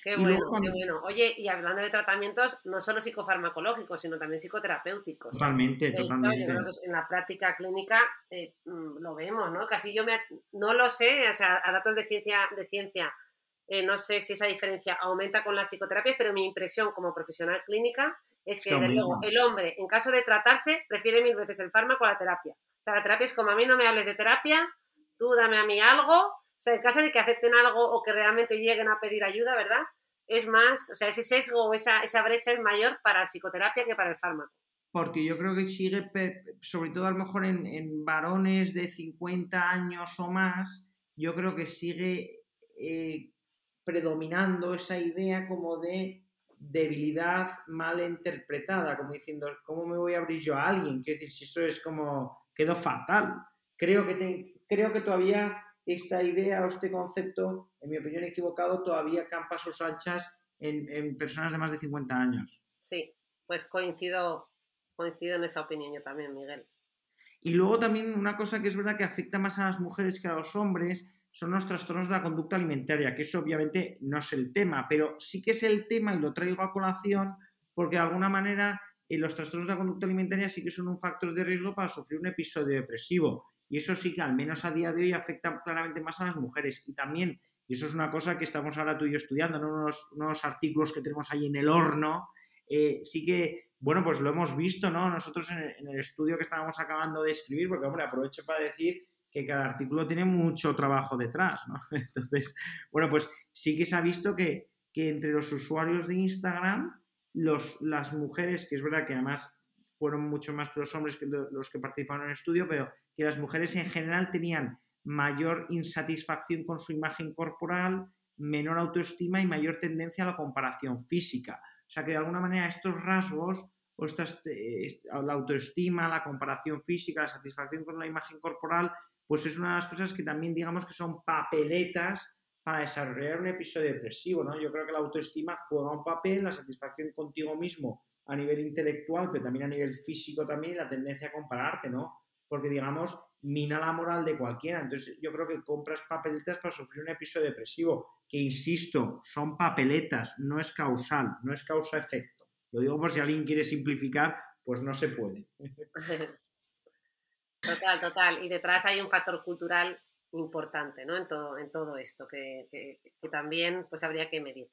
Qué bueno, qué bueno. Oye, y hablando de tratamientos, no solo psicofarmacológicos, sino también psicoterapéuticos.
Totalmente, totalmente.
en la práctica clínica eh, mm, lo vemos, ¿no? Casi yo me, no lo sé, o sea, a datos de ciencia, de ciencia eh, no sé si esa diferencia aumenta con la psicoterapia, pero mi impresión como profesional clínica es que, luego, el hombre, en caso de tratarse, prefiere mil veces el fármaco a la terapia. O sea, la terapia es como a mí no me hables de terapia, tú dame a mí algo. O sea, en caso de que acepten algo o que realmente lleguen a pedir ayuda, ¿verdad? Es más, o sea, ese sesgo o esa, esa brecha es mayor para la psicoterapia que para el fármaco.
Porque yo creo que sigue, sobre todo a lo mejor en, en varones de 50 años o más, yo creo que sigue eh, predominando esa idea como de debilidad mal interpretada, como diciendo, ¿cómo me voy a abrir yo a alguien? Quiero decir, si eso es como, quedó fatal. Creo que, creo que todavía esta idea o este concepto, en mi opinión equivocado, todavía campa sus anchas en, en, personas de más de 50 años.
Sí, pues coincido, coincido en esa opinión yo también, Miguel.
Y luego también una cosa que es verdad que afecta más a las mujeres que a los hombres son los trastornos de la conducta alimentaria, que eso obviamente no es el tema, pero sí que es el tema y lo traigo a colación porque de alguna manera eh, los trastornos de la conducta alimentaria sí que son un factor de riesgo para sufrir un episodio depresivo. Y eso sí que al menos a día de hoy afecta claramente más a las mujeres. Y también, y eso es una cosa que estamos ahora tú y yo estudiando, ¿no? unos, artículos que tenemos ahí en el horno, eh, sí que, bueno, pues lo hemos visto, ¿no? Nosotros en en el, estudio que estábamos acabando de escribir, porque, hombre, aprovecho para decir que cada artículo tiene mucho trabajo detrás, ¿no? Entonces, bueno, pues sí que se ha visto que, entre los usuarios de Instagram, los, las mujeres, que es verdad que además fueron mucho más que los hombres que los que participaron en el estudio, pero que las mujeres en general tenían mayor insatisfacción con su imagen corporal, menor autoestima y mayor tendencia a la comparación física. O sea que de alguna manera estos rasgos, o estas, eh, la autoestima, la comparación física, la satisfacción con la imagen corporal, pues es una de las cosas que también digamos que son papeletas para desarrollar un episodio depresivo, ¿no? Yo creo que la autoestima juega un papel, la satisfacción contigo mismo a nivel intelectual, pero también a nivel físico también, la tendencia a compararte, ¿no? Porque, digamos, mina la moral de cualquiera. Entonces, yo creo que compras papeletas para sufrir un episodio depresivo, que, insisto, son papeletas, no es causal, no es causa-efecto. Lo digo por si alguien quiere simplificar, pues no se puede.
Total, total. Y detrás hay un factor cultural importante, ¿no? En todo, en todo esto, que, también pues habría que medir.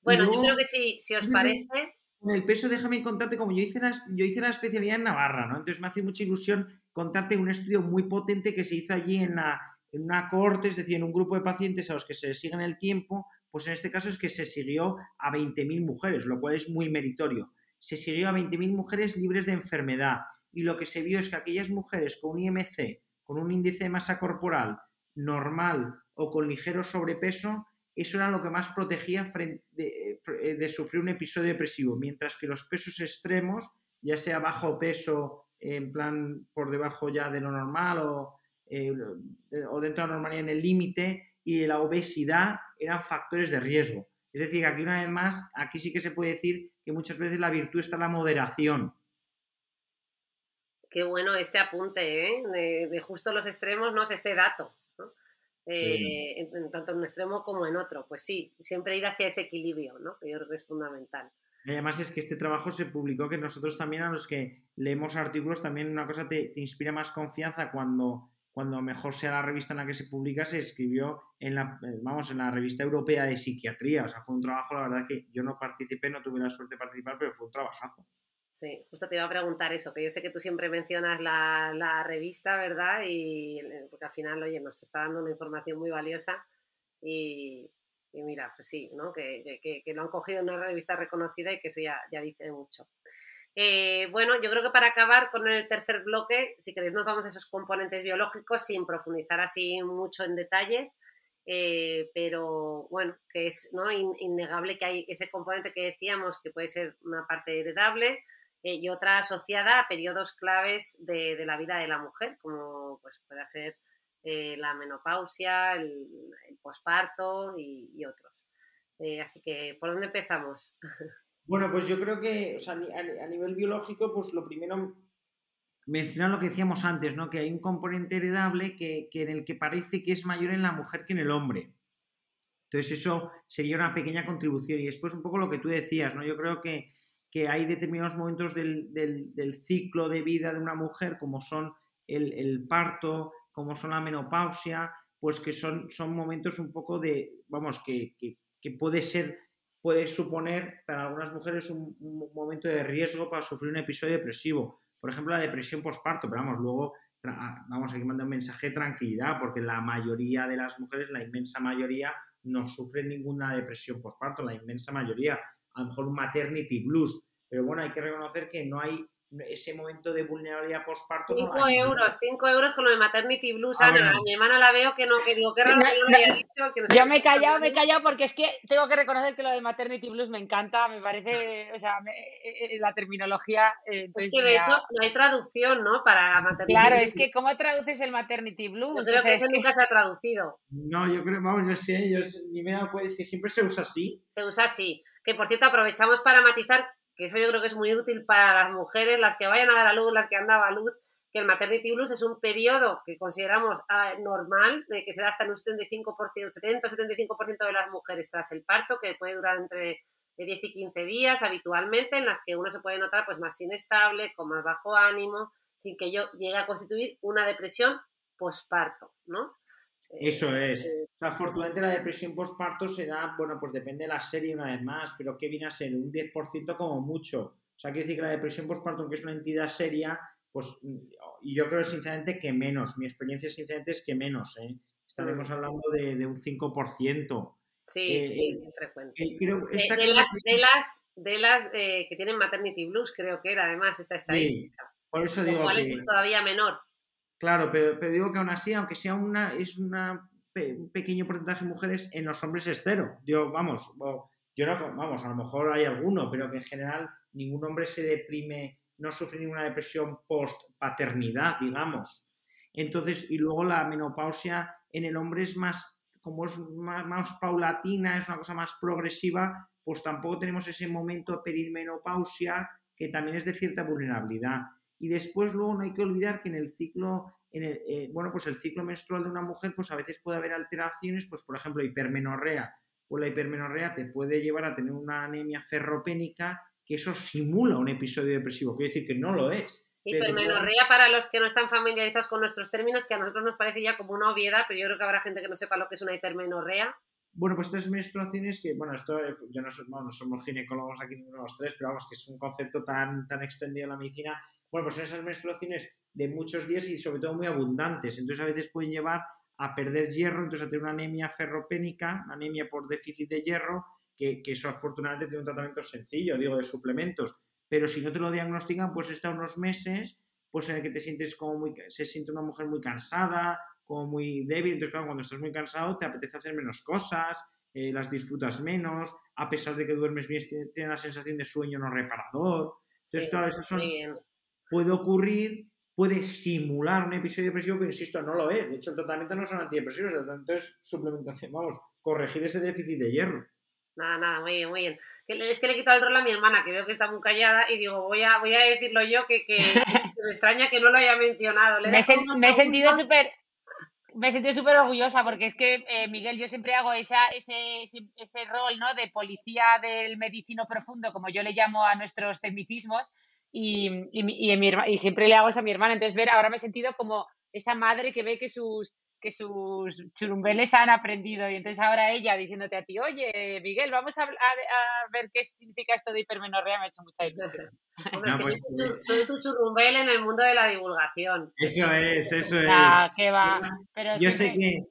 Bueno, yo creo que si, si os parece...
Con el peso, déjame contarte, como yo hice, la, yo hice la especialidad en Navarra, ¿no? Entonces me hace mucha ilusión contarte un estudio muy potente que se hizo allí en, la, en una corte, es decir, en un grupo de pacientes a los que se siguen el tiempo, pues en este caso es que se siguió a 20.000 mujeres, lo cual es muy meritorio. Se siguió a 20.000 mujeres libres de enfermedad, y lo que se vio es que aquellas mujeres con un IMC, con un índice de masa corporal normal o con ligero sobrepeso, eso era lo que más protegía de, eh, de, sufrir un episodio depresivo, mientras que los pesos extremos, ya sea bajo peso, en plan por debajo ya de lo normal o, eh, dentro de la normalidad en el límite, y la obesidad eran factores de riesgo. Es decir, aquí una vez más, aquí sí que se puede decir que muchas veces la virtud está en la moderación.
Qué bueno este apunte, ¿eh? de, justo los extremos, no es este dato. Eh, en, tanto en un extremo como en otro. Pues sí, siempre ir hacia ese equilibrio, ¿no? que yo creo que es fundamental.
Y además es que este trabajo se publicó, que nosotros también a los que leemos artículos, también una cosa te, inspira más confianza cuando, cuando mejor sea la revista en la que se publica, se escribió en la, eh, vamos, en la revista europea de psiquiatría. O sea, fue un trabajo, la verdad que yo no participé, no tuve la suerte de participar, pero fue un trabajazo.
Sí, justo te iba a preguntar eso, que yo sé que tú siempre mencionas la, revista, ¿verdad? Y porque al final, oye, nos está dando una información muy valiosa y, mira, pues sí, ¿no? Que, lo han cogido en una revista reconocida y que eso ya, ya dice mucho. Eh, bueno, yo creo que para acabar con el tercer bloque, si queréis nos vamos a esos componentes biológicos sin profundizar así mucho en detalles, eh, pero bueno, que es ¿no? innegable que hay ese componente que decíamos que puede ser una parte heredable, eh, y otra asociada a periodos claves de, la vida de la mujer, como pues puede ser eh, la menopausia, el, posparto y, otros. Eh, así que, ¿por dónde empezamos?
Bueno, pues yo creo que a, nivel biológico, pues lo primero mencionar lo que decíamos antes, ¿no? Que hay un componente heredable que, que, en el que parece que es mayor en la mujer que en el hombre. Entonces, eso sería una pequeña contribución. Y después un poco lo que tú decías, ¿no? Yo creo que que hay determinados momentos del, ciclo de vida de una mujer, como son el, parto, como son la menopausia, pues que son, momentos un poco de, vamos, que, puede ser, puede suponer para algunas mujeres un, momento de riesgo para sufrir un episodio depresivo. Por ejemplo, la depresión postparto, pero vamos, luego, vamos, hay que mandar un mensaje de tranquilidad, porque la mayoría de las mujeres, la inmensa mayoría, no sufren ninguna depresión postparto, la inmensa mayoría a lo mejor un maternity blues, pero bueno, hay que reconocer que no hay ese momento de vulnerabilidad postparto.
5 euros, 5 euros con lo de maternity blues, A mi hermana la veo que no, que digo, qué raro que no, haya dicho. Que
yo me he callado, me he callado porque es que tengo que reconocer que lo de maternity blues me encanta, me parece, o sea, eh, eh, la terminología.
Eh, es que de hecho no hay traducción, ¿no? Para maternity
Claro, es que ¿cómo traduces el maternity blues?
Yo creo que ese nunca se ha traducido.
No, yo creo, vamos, yo sé, yo ni me pues, que siempre se usa así.
Se usa así. Que por cierto, aprovechamos para matizar, que eso yo creo que es muy útil para las mujeres, las que vayan a dar a luz, las que han dado a luz, que el maternity blues es un periodo que consideramos ah, normal, de que se da hasta en un 75%, 70-75% de las mujeres tras el parto, que puede durar entre 10 y 15 días habitualmente, en las que uno se puede notar pues más inestable, con más bajo ánimo, sin que yo llegue a constituir una depresión posparto, ¿no?
Eso eh, es. afortunadamente la depresión postparto se da, bueno, pues depende de la serie una vez más, pero que viene a ser un 10% como mucho. O sea, quiere decir que la depresión postparto, que es una entidad seria, pues y yo creo sinceramente que menos. Mi experiencia sinceramente es que menos, ¿eh? Estaremos mm. hablando de, un 5%.
Sí, sí, eh, es frecuente. de, las, de, las, de las que tienen maternity blues, creo que era además esta estadística.
por eso digo.
que... es todavía menor.
Claro, pero, digo que aún así, aunque sea una, es un pequeño porcentaje de mujeres, en los hombres es cero. Yo, vamos, yo no, vamos, a lo mejor hay alguno, pero que en general ningún hombre se deprime, no sufre ninguna depresión post-paternidad, digamos. Entonces, y luego la menopausia en el hombre es más, como es más, más paulatina, es una cosa más progresiva, pues tampoco tenemos ese momento de perimenopausia que también es de cierta vulnerabilidad. Y después luego no hay que olvidar que en el ciclo, en el, eh, bueno, pues el ciclo menstrual de una mujer, pues a veces puede haber alteraciones, pues por ejemplo, hipermenorrea. O la hipermenorrea te puede llevar a tener una anemia ferropénica, que eso simula un episodio depresivo. Quiere decir que no lo es.
Hipermenorrea, para los que no están familiarizados con nuestros términos, que a nosotros nos parece ya como una obviedad, pero yo creo que habrá gente que no sepa lo que es una hipermenorrea.
Bueno, pues estas menstruaciones que, bueno, esto, yo no, no somos ginecólogos aquí ninguno de los tres, pero vamos, que es un concepto tan, tan extendido en la medicina bueno, pues son esas menstruaciones de muchos días y sobre todo muy abundantes. Entonces a veces pueden llevar a perder hierro, entonces a tener una anemia ferropénica, una anemia por déficit de hierro, que, eso afortunadamente tiene un tratamiento sencillo, digo, de suplementos. Pero si no te lo diagnostican, pues está unos meses, pues en el que te sientes como muy, se siente una mujer muy cansada, como muy débil. Entonces, claro, cuando estás muy cansado te apetece hacer menos cosas, eh, las disfrutas menos, a pesar de que duermes bien, tienes la sensación de sueño no reparador. Entonces, claro, esos son puede ocurrir, puede simular un episodio depresivo, pero insisto, no lo es. De hecho, el tratamiento no son antidepresivos, el tratamiento es suplementación, vamos, corregir ese déficit de hierro.
Nada, nada, muy bien, muy bien. Es que le he quitado el rol a mi hermana, que veo que está muy callada, y digo, voy a, voy a decirlo yo, que, que, me extraña que no lo haya mencionado.
me, he sentido súper me he sentido súper orgullosa porque es que, eh, Miguel, yo siempre hago esa, ese, ese, rol ¿no? de policía del medicino profundo, como yo le llamo a nuestros tecnicismos, y, y, y, siempre le hago eso a mi hermana. Entonces, ver, ahora me he sentido como esa madre que ve que sus, que sus churumbeles han aprendido y entonces ahora ella diciéndote a ti, oye, Miguel, vamos a, ver qué significa esto de hipermenorrea, me ha hecho mucha ilusión.
Pues, soy, tu, churumbel en el mundo de la divulgación.
Eso es, eso es.
Ah, qué va. Pero
Yo sé que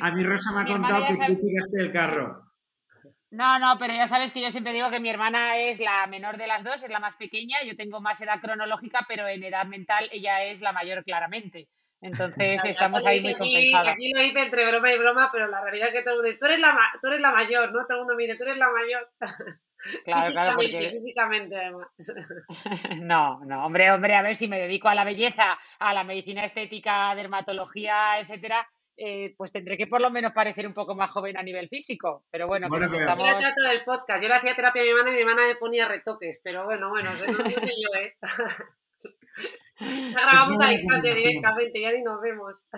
a mí Rosa me ha contado que tú tiraste el carro.
No, no, pero ya sabes que yo siempre digo que mi hermana es la menor de las dos, es la más pequeña, yo tengo más edad cronológica, pero en edad mental ella es la mayor claramente. Entonces estamos ahí muy compensados.
Aquí lo hice entre broma y broma, pero la realidad es que todo el mundo dice, tú eres la, tú eres la mayor, ¿no? Todo el mundo me dice, tú eres la mayor.
Claro, físicamente,
claro, físicamente además.
No, no, hombre, hombre, a ver si me dedico a la belleza, a la medicina estética, dermatología, etcétera, eh, pues tendré que por lo menos parecer un poco más joven a nivel físico. Pero bueno,
bueno pues estamos... Yo trato del podcast. Yo le hacía terapia a mi hermana y mi hermana me ponía retoques. Pero bueno, bueno, no, no sé yo, ¿eh? La grabamos a distancia directamente, ya ni nos vemos.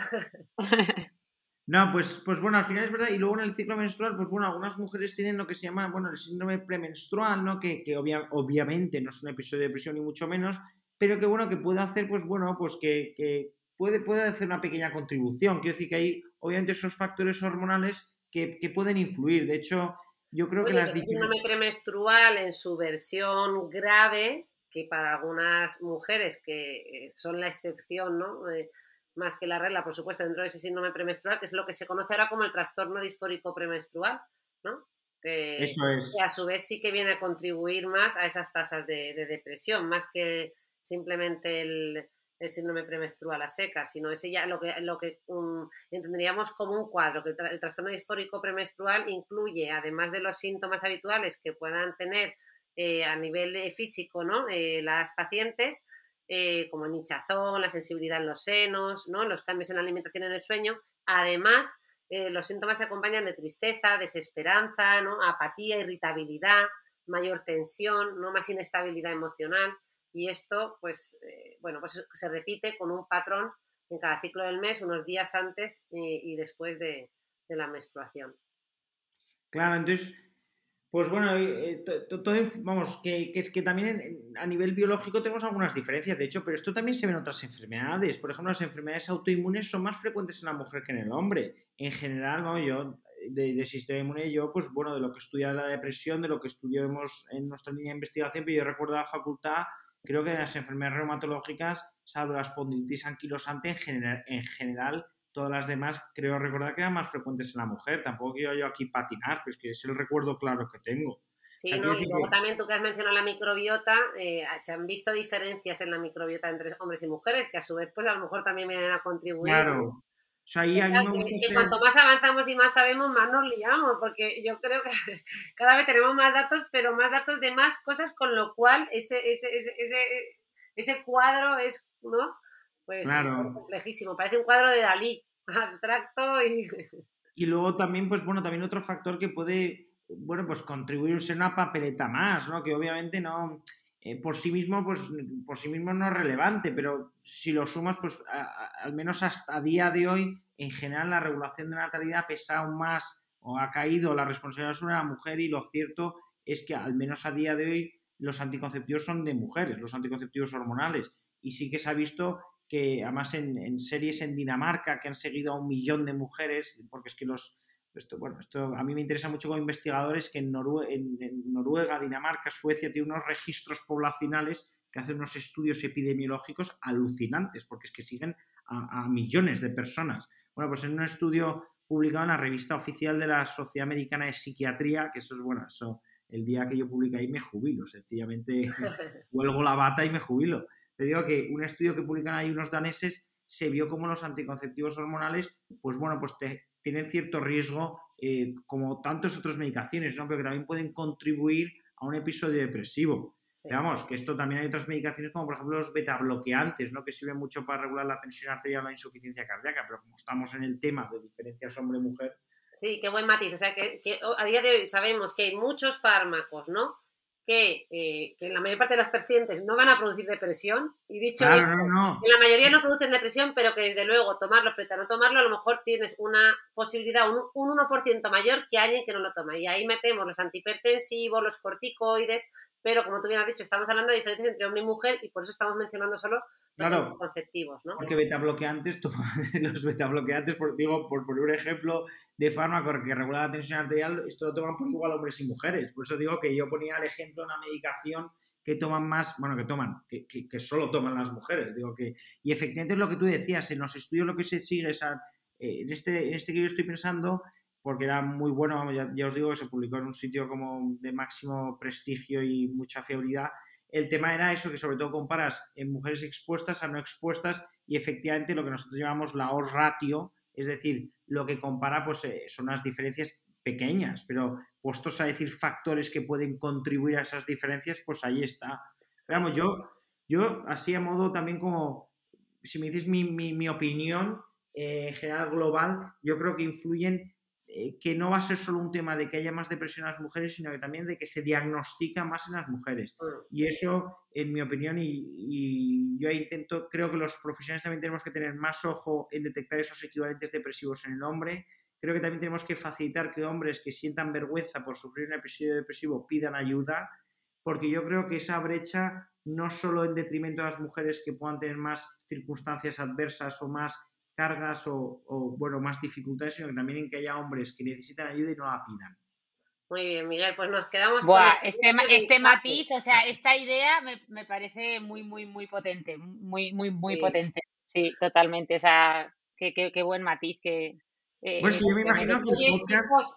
No, pues, pues bueno, al final es verdad. Y luego en el ciclo menstrual, pues bueno, algunas mujeres tienen lo que se llama, bueno, el síndrome premenstrual, ¿no? Que, que obviamente no es un episodio de depresión ni mucho menos, pero que bueno, que puede hacer, pues bueno, pues que, que puede, puede hacer una pequeña contribución. Quiero decir que hay, obviamente, esos factores hormonales que, pueden influir. De hecho, yo creo que las...
El síndrome premenstrual en su versión grave, que para algunas mujeres que eh, son la excepción, ¿no? Eh, más que la regla, por supuesto, dentro de ese síndrome premenstrual, que es lo que se conoce ahora como el trastorno disfórico premenstrual, ¿no? Que,
Eso es.
a su vez sí que viene a contribuir más a esas tasas de depresión, más que simplemente el, el síndrome premenstrual a seca, sino ese ya lo que, lo que um, entenderíamos como un cuadro, que el, trastorno disfórico premenstrual incluye, además de los síntomas habituales que puedan tener eh, a nivel eh, físico ¿no? Eh, las pacientes, como el hinchazón, la sensibilidad en los senos, ¿no? los cambios en la alimentación en el sueño, además los síntomas se acompañan de tristeza, desesperanza, ¿no? apatía, irritabilidad, mayor tensión, ¿no? más inestabilidad emocional y esto, pues, eh, bueno, pues se repite con un patrón en cada ciclo del mes, unos días antes y, después de, la menstruación.
Claro, entonces, pues bueno, eh, todo, vamos, que, es que también a nivel biológico tenemos algunas diferencias, de hecho, pero esto también se ve en otras enfermedades. Por ejemplo, las enfermedades autoinmunes son más frecuentes en la mujer que en el hombre. En general, vamos, yo de, sistema inmune, yo, pues bueno, de lo que estudia la depresión, de lo que estudiamos en nuestra línea de investigación, pero yo recuerdo la facultad creo que de las enfermedades reumatológicas, salvo la espondilitis anquilosante, en general, en general, todas las demás creo recordar que eran más frecuentes en la mujer. Tampoco quiero yo aquí patinar, pues que es el recuerdo claro que tengo.
Sí, y luego también tú que has mencionado la microbiota, eh, se han visto diferencias en la microbiota entre hombres y mujeres, que a su vez, pues a lo mejor también vienen a contribuir.
Claro, o sea, ahí a mí me gusta
que, cuanto más avanzamos y más sabemos, más nos liamos, porque yo creo que cada vez tenemos más datos, pero más datos de más cosas, con lo cual ese, ese, ese, ese, cuadro es, ¿no? Pues complejísimo, parece un cuadro de Dalí, abstracto y...
Y luego también, pues bueno, también otro factor que puede, bueno, pues contribuir a ser una papeleta más, ¿no? Que obviamente no eh, por sí mismo, pues por sí mismo no es relevante, pero si lo sumas, pues al menos hasta día de hoy, en general la regulación de natalidad pesa aún más o ha caído la responsabilidad sobre la mujer y lo cierto es que al menos a día de hoy los anticonceptivos son de mujeres, los anticonceptivos hormonales. Y sí que se ha visto que además en, en series en Dinamarca que han seguido a un millón de mujeres, porque es que los, esto, bueno, esto a mí me interesa mucho como investigadores que en, Noruega, Dinamarca, Suecia tiene unos registros poblacionales que hacen unos estudios epidemiológicos alucinantes, porque es que siguen a, millones de personas. Bueno, pues en un estudio publicado en la revista oficial de la Sociedad Americana de Psiquiatría, que eso es bueno, eso el día que yo publique ahí me jubilo, sencillamente huelgo la bata y me jubilo. Te digo que un estudio que publican ahí unos daneses se vio como los anticonceptivos hormonales, pues bueno, pues te, tienen cierto riesgo, eh, como tantas otras medicaciones, ¿no? pero que también pueden contribuir a un episodio depresivo. Veamos que esto también hay otras medicaciones como por ejemplo los beta bloqueantes, ¿no? que sirven mucho para regular la tensión arterial o la insuficiencia cardíaca, pero como estamos en el tema de diferencias hombre-mujer.
Sí, qué buen matiz. O sea, que, que, a día de hoy sabemos que hay muchos fármacos, ¿no? Que, eh, que, la mayor parte de los pacientes no van a producir depresión, y dicho esto, la mayoría no producen depresión, pero que desde luego tomarlo frente a no tomarlo, a lo mejor tienes una posibilidad, un, un 1% mayor que alguien que no lo toma. Y ahí metemos los antihipertensivos, los corticoides, pero como tú bien has dicho, estamos hablando de diferencias entre hombre y mujer y por eso estamos mencionando solo los claro, conceptivos, ¿no?
Porque beta bloqueantes, los beta bloqueantes, por, digo, por poner un ejemplo de fármaco que regula la tensión arterial, esto lo toman por igual hombres y mujeres. Por eso digo que yo ponía el ejemplo de una medicación que toman más, bueno, que toman, que, que, solo toman las mujeres. Digo que, y efectivamente es lo que tú decías, en los estudios lo que se sigue es, a, eh, en, este, en este que yo estoy pensando, porque era muy bueno, ya, os digo que se publicó en un sitio como de máximo prestigio y mucha fiabilidad. El tema era eso, que sobre todo comparas en mujeres expuestas a no expuestas y efectivamente lo que nosotros llamamos la OR ratio, es decir, lo que compara pues eh, son las diferencias pequeñas, pero puestos a decir factores que pueden contribuir a esas diferencias, pues ahí está. Veamos, yo, yo así a modo también como, si me dices mi, mi, opinión eh, en general global, yo creo que influyen eh, que no va a ser solo un tema de que haya más depresión en las mujeres, sino que también de que se diagnostica más en las mujeres. Y eso, en mi opinión, y, yo intento, creo que los profesionales también tenemos que tener más ojo en detectar esos equivalentes depresivos en el hombre. Creo que también tenemos que facilitar que hombres que sientan vergüenza por sufrir un episodio depresivo pidan ayuda, porque yo creo que esa brecha no solo en detrimento de las mujeres que puedan tener más circunstancias adversas o más cargas o, bueno, más dificultades, sino que también en que haya hombres que necesitan ayuda y no la pidan.
Muy bien, Miguel, pues nos quedamos
con este, este, este matiz, o sea, esta idea me, parece muy, muy, muy potente, muy, muy, muy potente. Sí, totalmente. O sea, qué, qué buen matiz que,
eh, pues que yo me imagino que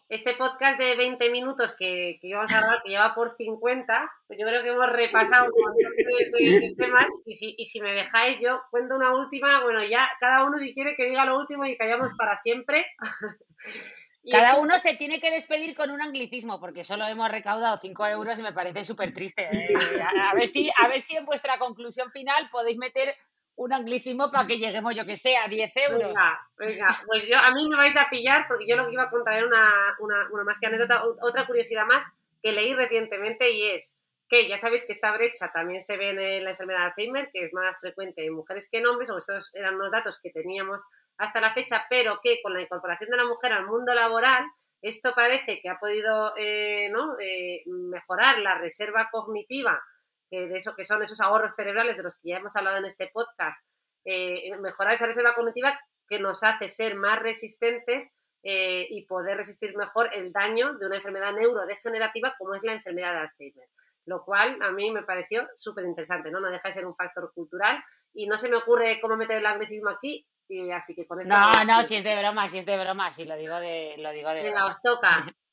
este podcast de 20 minutos que, que íbamos a hablar, que lleva por 50, pues yo creo que hemos repasado un montón de, temas y si, y si, me dejáis yo cuento una última, bueno, ya cada uno si quiere que diga lo último y callamos para siempre.
Cada uno se tiene que despedir con un anglicismo, porque solo hemos recaudado 5 euros y me parece súper triste. ¿eh? A, ver si, a ver si en vuestra conclusión final podéis meter un anglicismo para que lleguemos, yo que sé, a 10 euros.
Venga, venga, pues yo, a mí me vais a pillar porque yo lo que iba a contar era una, una, una más que anécdota, otra curiosidad más que leí recientemente y es que ya sabéis que esta brecha también se ve en la enfermedad de Alzheimer, que es más frecuente en mujeres que en hombres, o estos eran unos datos que teníamos hasta la fecha, pero que con la incorporación de la mujer al mundo laboral, esto parece que ha podido eh, eh, mejorar la reserva cognitiva, de eso que son esos ahorros cerebrales de los que ya hemos hablado en este podcast, eh, mejorar esa reserva cognitiva que nos hace ser más resistentes y poder resistir mejor el daño de una enfermedad neurodegenerativa como es la enfermedad de Alzheimer. Lo cual a mí me pareció súper interesante, ¿no? No deja de ser un factor cultural y no se me ocurre cómo meter el anglicismo aquí y así que con esto...
No, no, si es de broma, si es de broma, si lo digo de, lo digo de
Venga, os toca.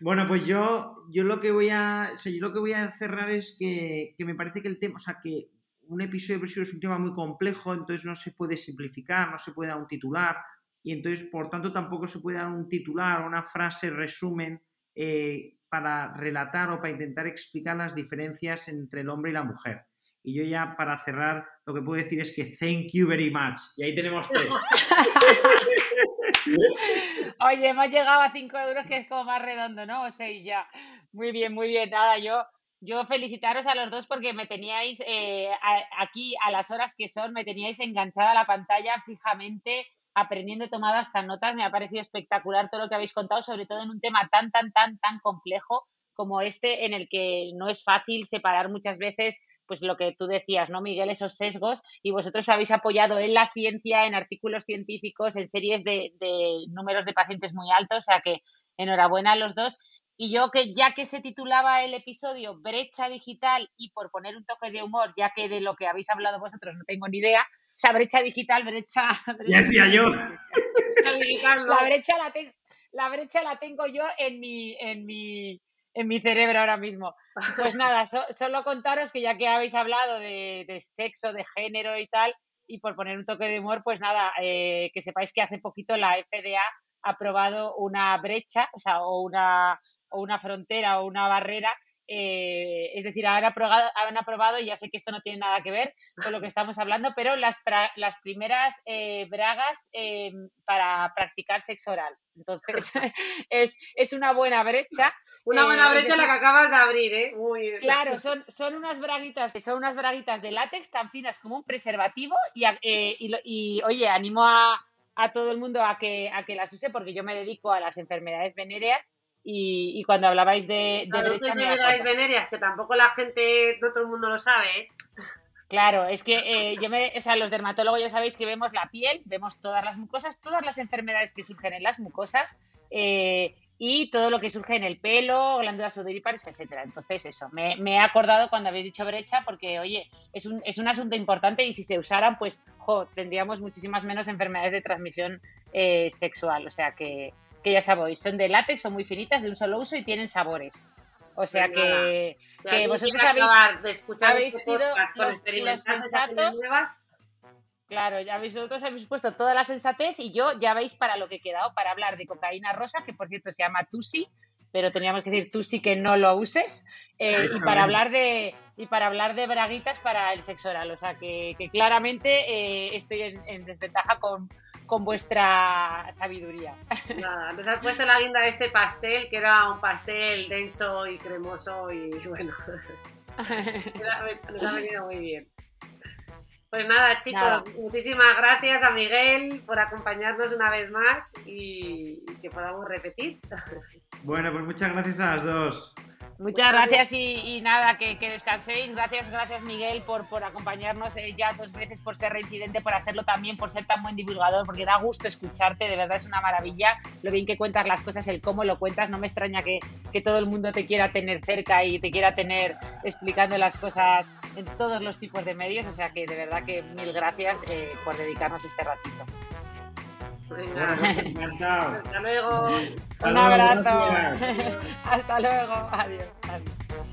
Bueno, pues yo, yo lo que voy a. yo lo que voy a cerrar es que, me parece que el tema, o sea, que un episodio de presión es un tema muy complejo, entonces no se puede simplificar, no se puede dar un titular, y entonces, por tanto, tampoco se puede dar un titular, una frase, resumen, eh, para relatar o para intentar explicar las diferencias entre el hombre y la mujer. Y yo ya para cerrar lo que puedo decir es que thank you very much. Y ahí tenemos tres.
Oye, hemos llegado a cinco euros que es como más redondo, ¿no? O sea, ya. Muy bien, muy bien. Nada, yo, yo felicitaros a los dos porque me teníais eh, aquí a las horas que son, me teníais enganchada a la pantalla fijamente aprendiendo, he tomado hasta notas, me ha parecido espectacular todo lo que habéis contado, sobre todo en un tema tan, tan, tan, tan complejo como este, en el que no es fácil separar muchas veces pues lo que tú decías, ¿no, Miguel? Esos sesgos y vosotros habéis apoyado en la ciencia, en artículos científicos, en series de, números de pacientes muy altos, o sea que enhorabuena a los dos. Y yo que ya que se titulaba el episodio Brecha Digital y por poner un toque de humor, ya que de lo que habéis hablado vosotros no tengo ni idea, o sea, brecha digital, brecha...
ya decía yo.
la, brecha la, la brecha la tengo yo en mi, en mi, en mi cerebro ahora mismo. Pues nada, solo contaros que ya que habéis hablado de, sexo, de género y tal, y por poner un toque de humor, pues nada, eh, que sepáis que hace poquito la FDA ha aprobado una brecha, o sea, o una, o una frontera o una barrera eh, es decir, han aprobado, han aprobado, ya sé que esto no tiene nada que ver con lo que estamos hablando, pero las, las primeras eh, bragas eh, para practicar sexo oral. Entonces, es, es una buena brecha.
Una buena brecha la que acabas de abrir, ¿eh? Muy
Claro, son, son unas braguitas, son unas braguitas de látex tan finas como un preservativo y, y, y oye, animo a, a, todo el mundo a que, a que las use porque yo me dedico a las enfermedades venéreas y, cuando hablabais de, de
brecha, enfermedades venéreas, que tampoco la gente, no todo el mundo lo sabe, ¿eh?
Claro, es que eh, yo me, o sea, los dermatólogos ya sabéis que vemos la piel, vemos todas las mucosas, todas las enfermedades que surgen en las mucosas eh, y todo lo que surge en el pelo, glándulas sudorípares, etcétera. Entonces, eso, me, he acordado cuando habéis dicho brecha porque, oye, es un, es un asunto importante y si se usaran, pues, jo, tendríamos muchísimas menos enfermedades de transmisión sexual. O sea que, que ya sabéis, son de látex, son muy finitas, de un solo uso y tienen sabores. O sea pues que, que vosotros habéis,
de escuchar habéis
este sido los, sensatos. Claro, ya vosotros habéis puesto toda la sensatez y yo ya veis para lo que he quedado, para hablar de cocaína rosa, que por cierto se llama Tusi, pero teníamos que decir Tusi que no lo uses, eh, y para hablar de y para hablar de braguitas para el sexo oral. O sea que, claramente eh, estoy en desventaja con, con vuestra sabiduría.
Nada, nos has puesto la linda de este pastel, que era un pastel denso y cremoso y bueno, nos ha venido muy bien. Pues nada, chicos, muchísimas gracias a Miguel por acompañarnos una vez más y que podamos repetir.
Bueno, pues muchas gracias a las dos.
Muchas gracias y, nada, que, descanséis. Gracias, gracias Miguel por, por acompañarnos eh, ya dos veces, por ser reincidente, por hacerlo también, por ser tan buen divulgador, porque da gusto escucharte, de verdad es una maravilla. Lo bien que cuentas las cosas, el cómo lo cuentas, no me extraña que, todo el mundo te quiera tener cerca y te quiera tener explicando las cosas en todos los tipos de medios, o sea que de verdad que mil gracias eh, por dedicarnos este ratito. Venga.
Hasta luego.
Un abrazo. Hasta luego. Adiós. Adiós.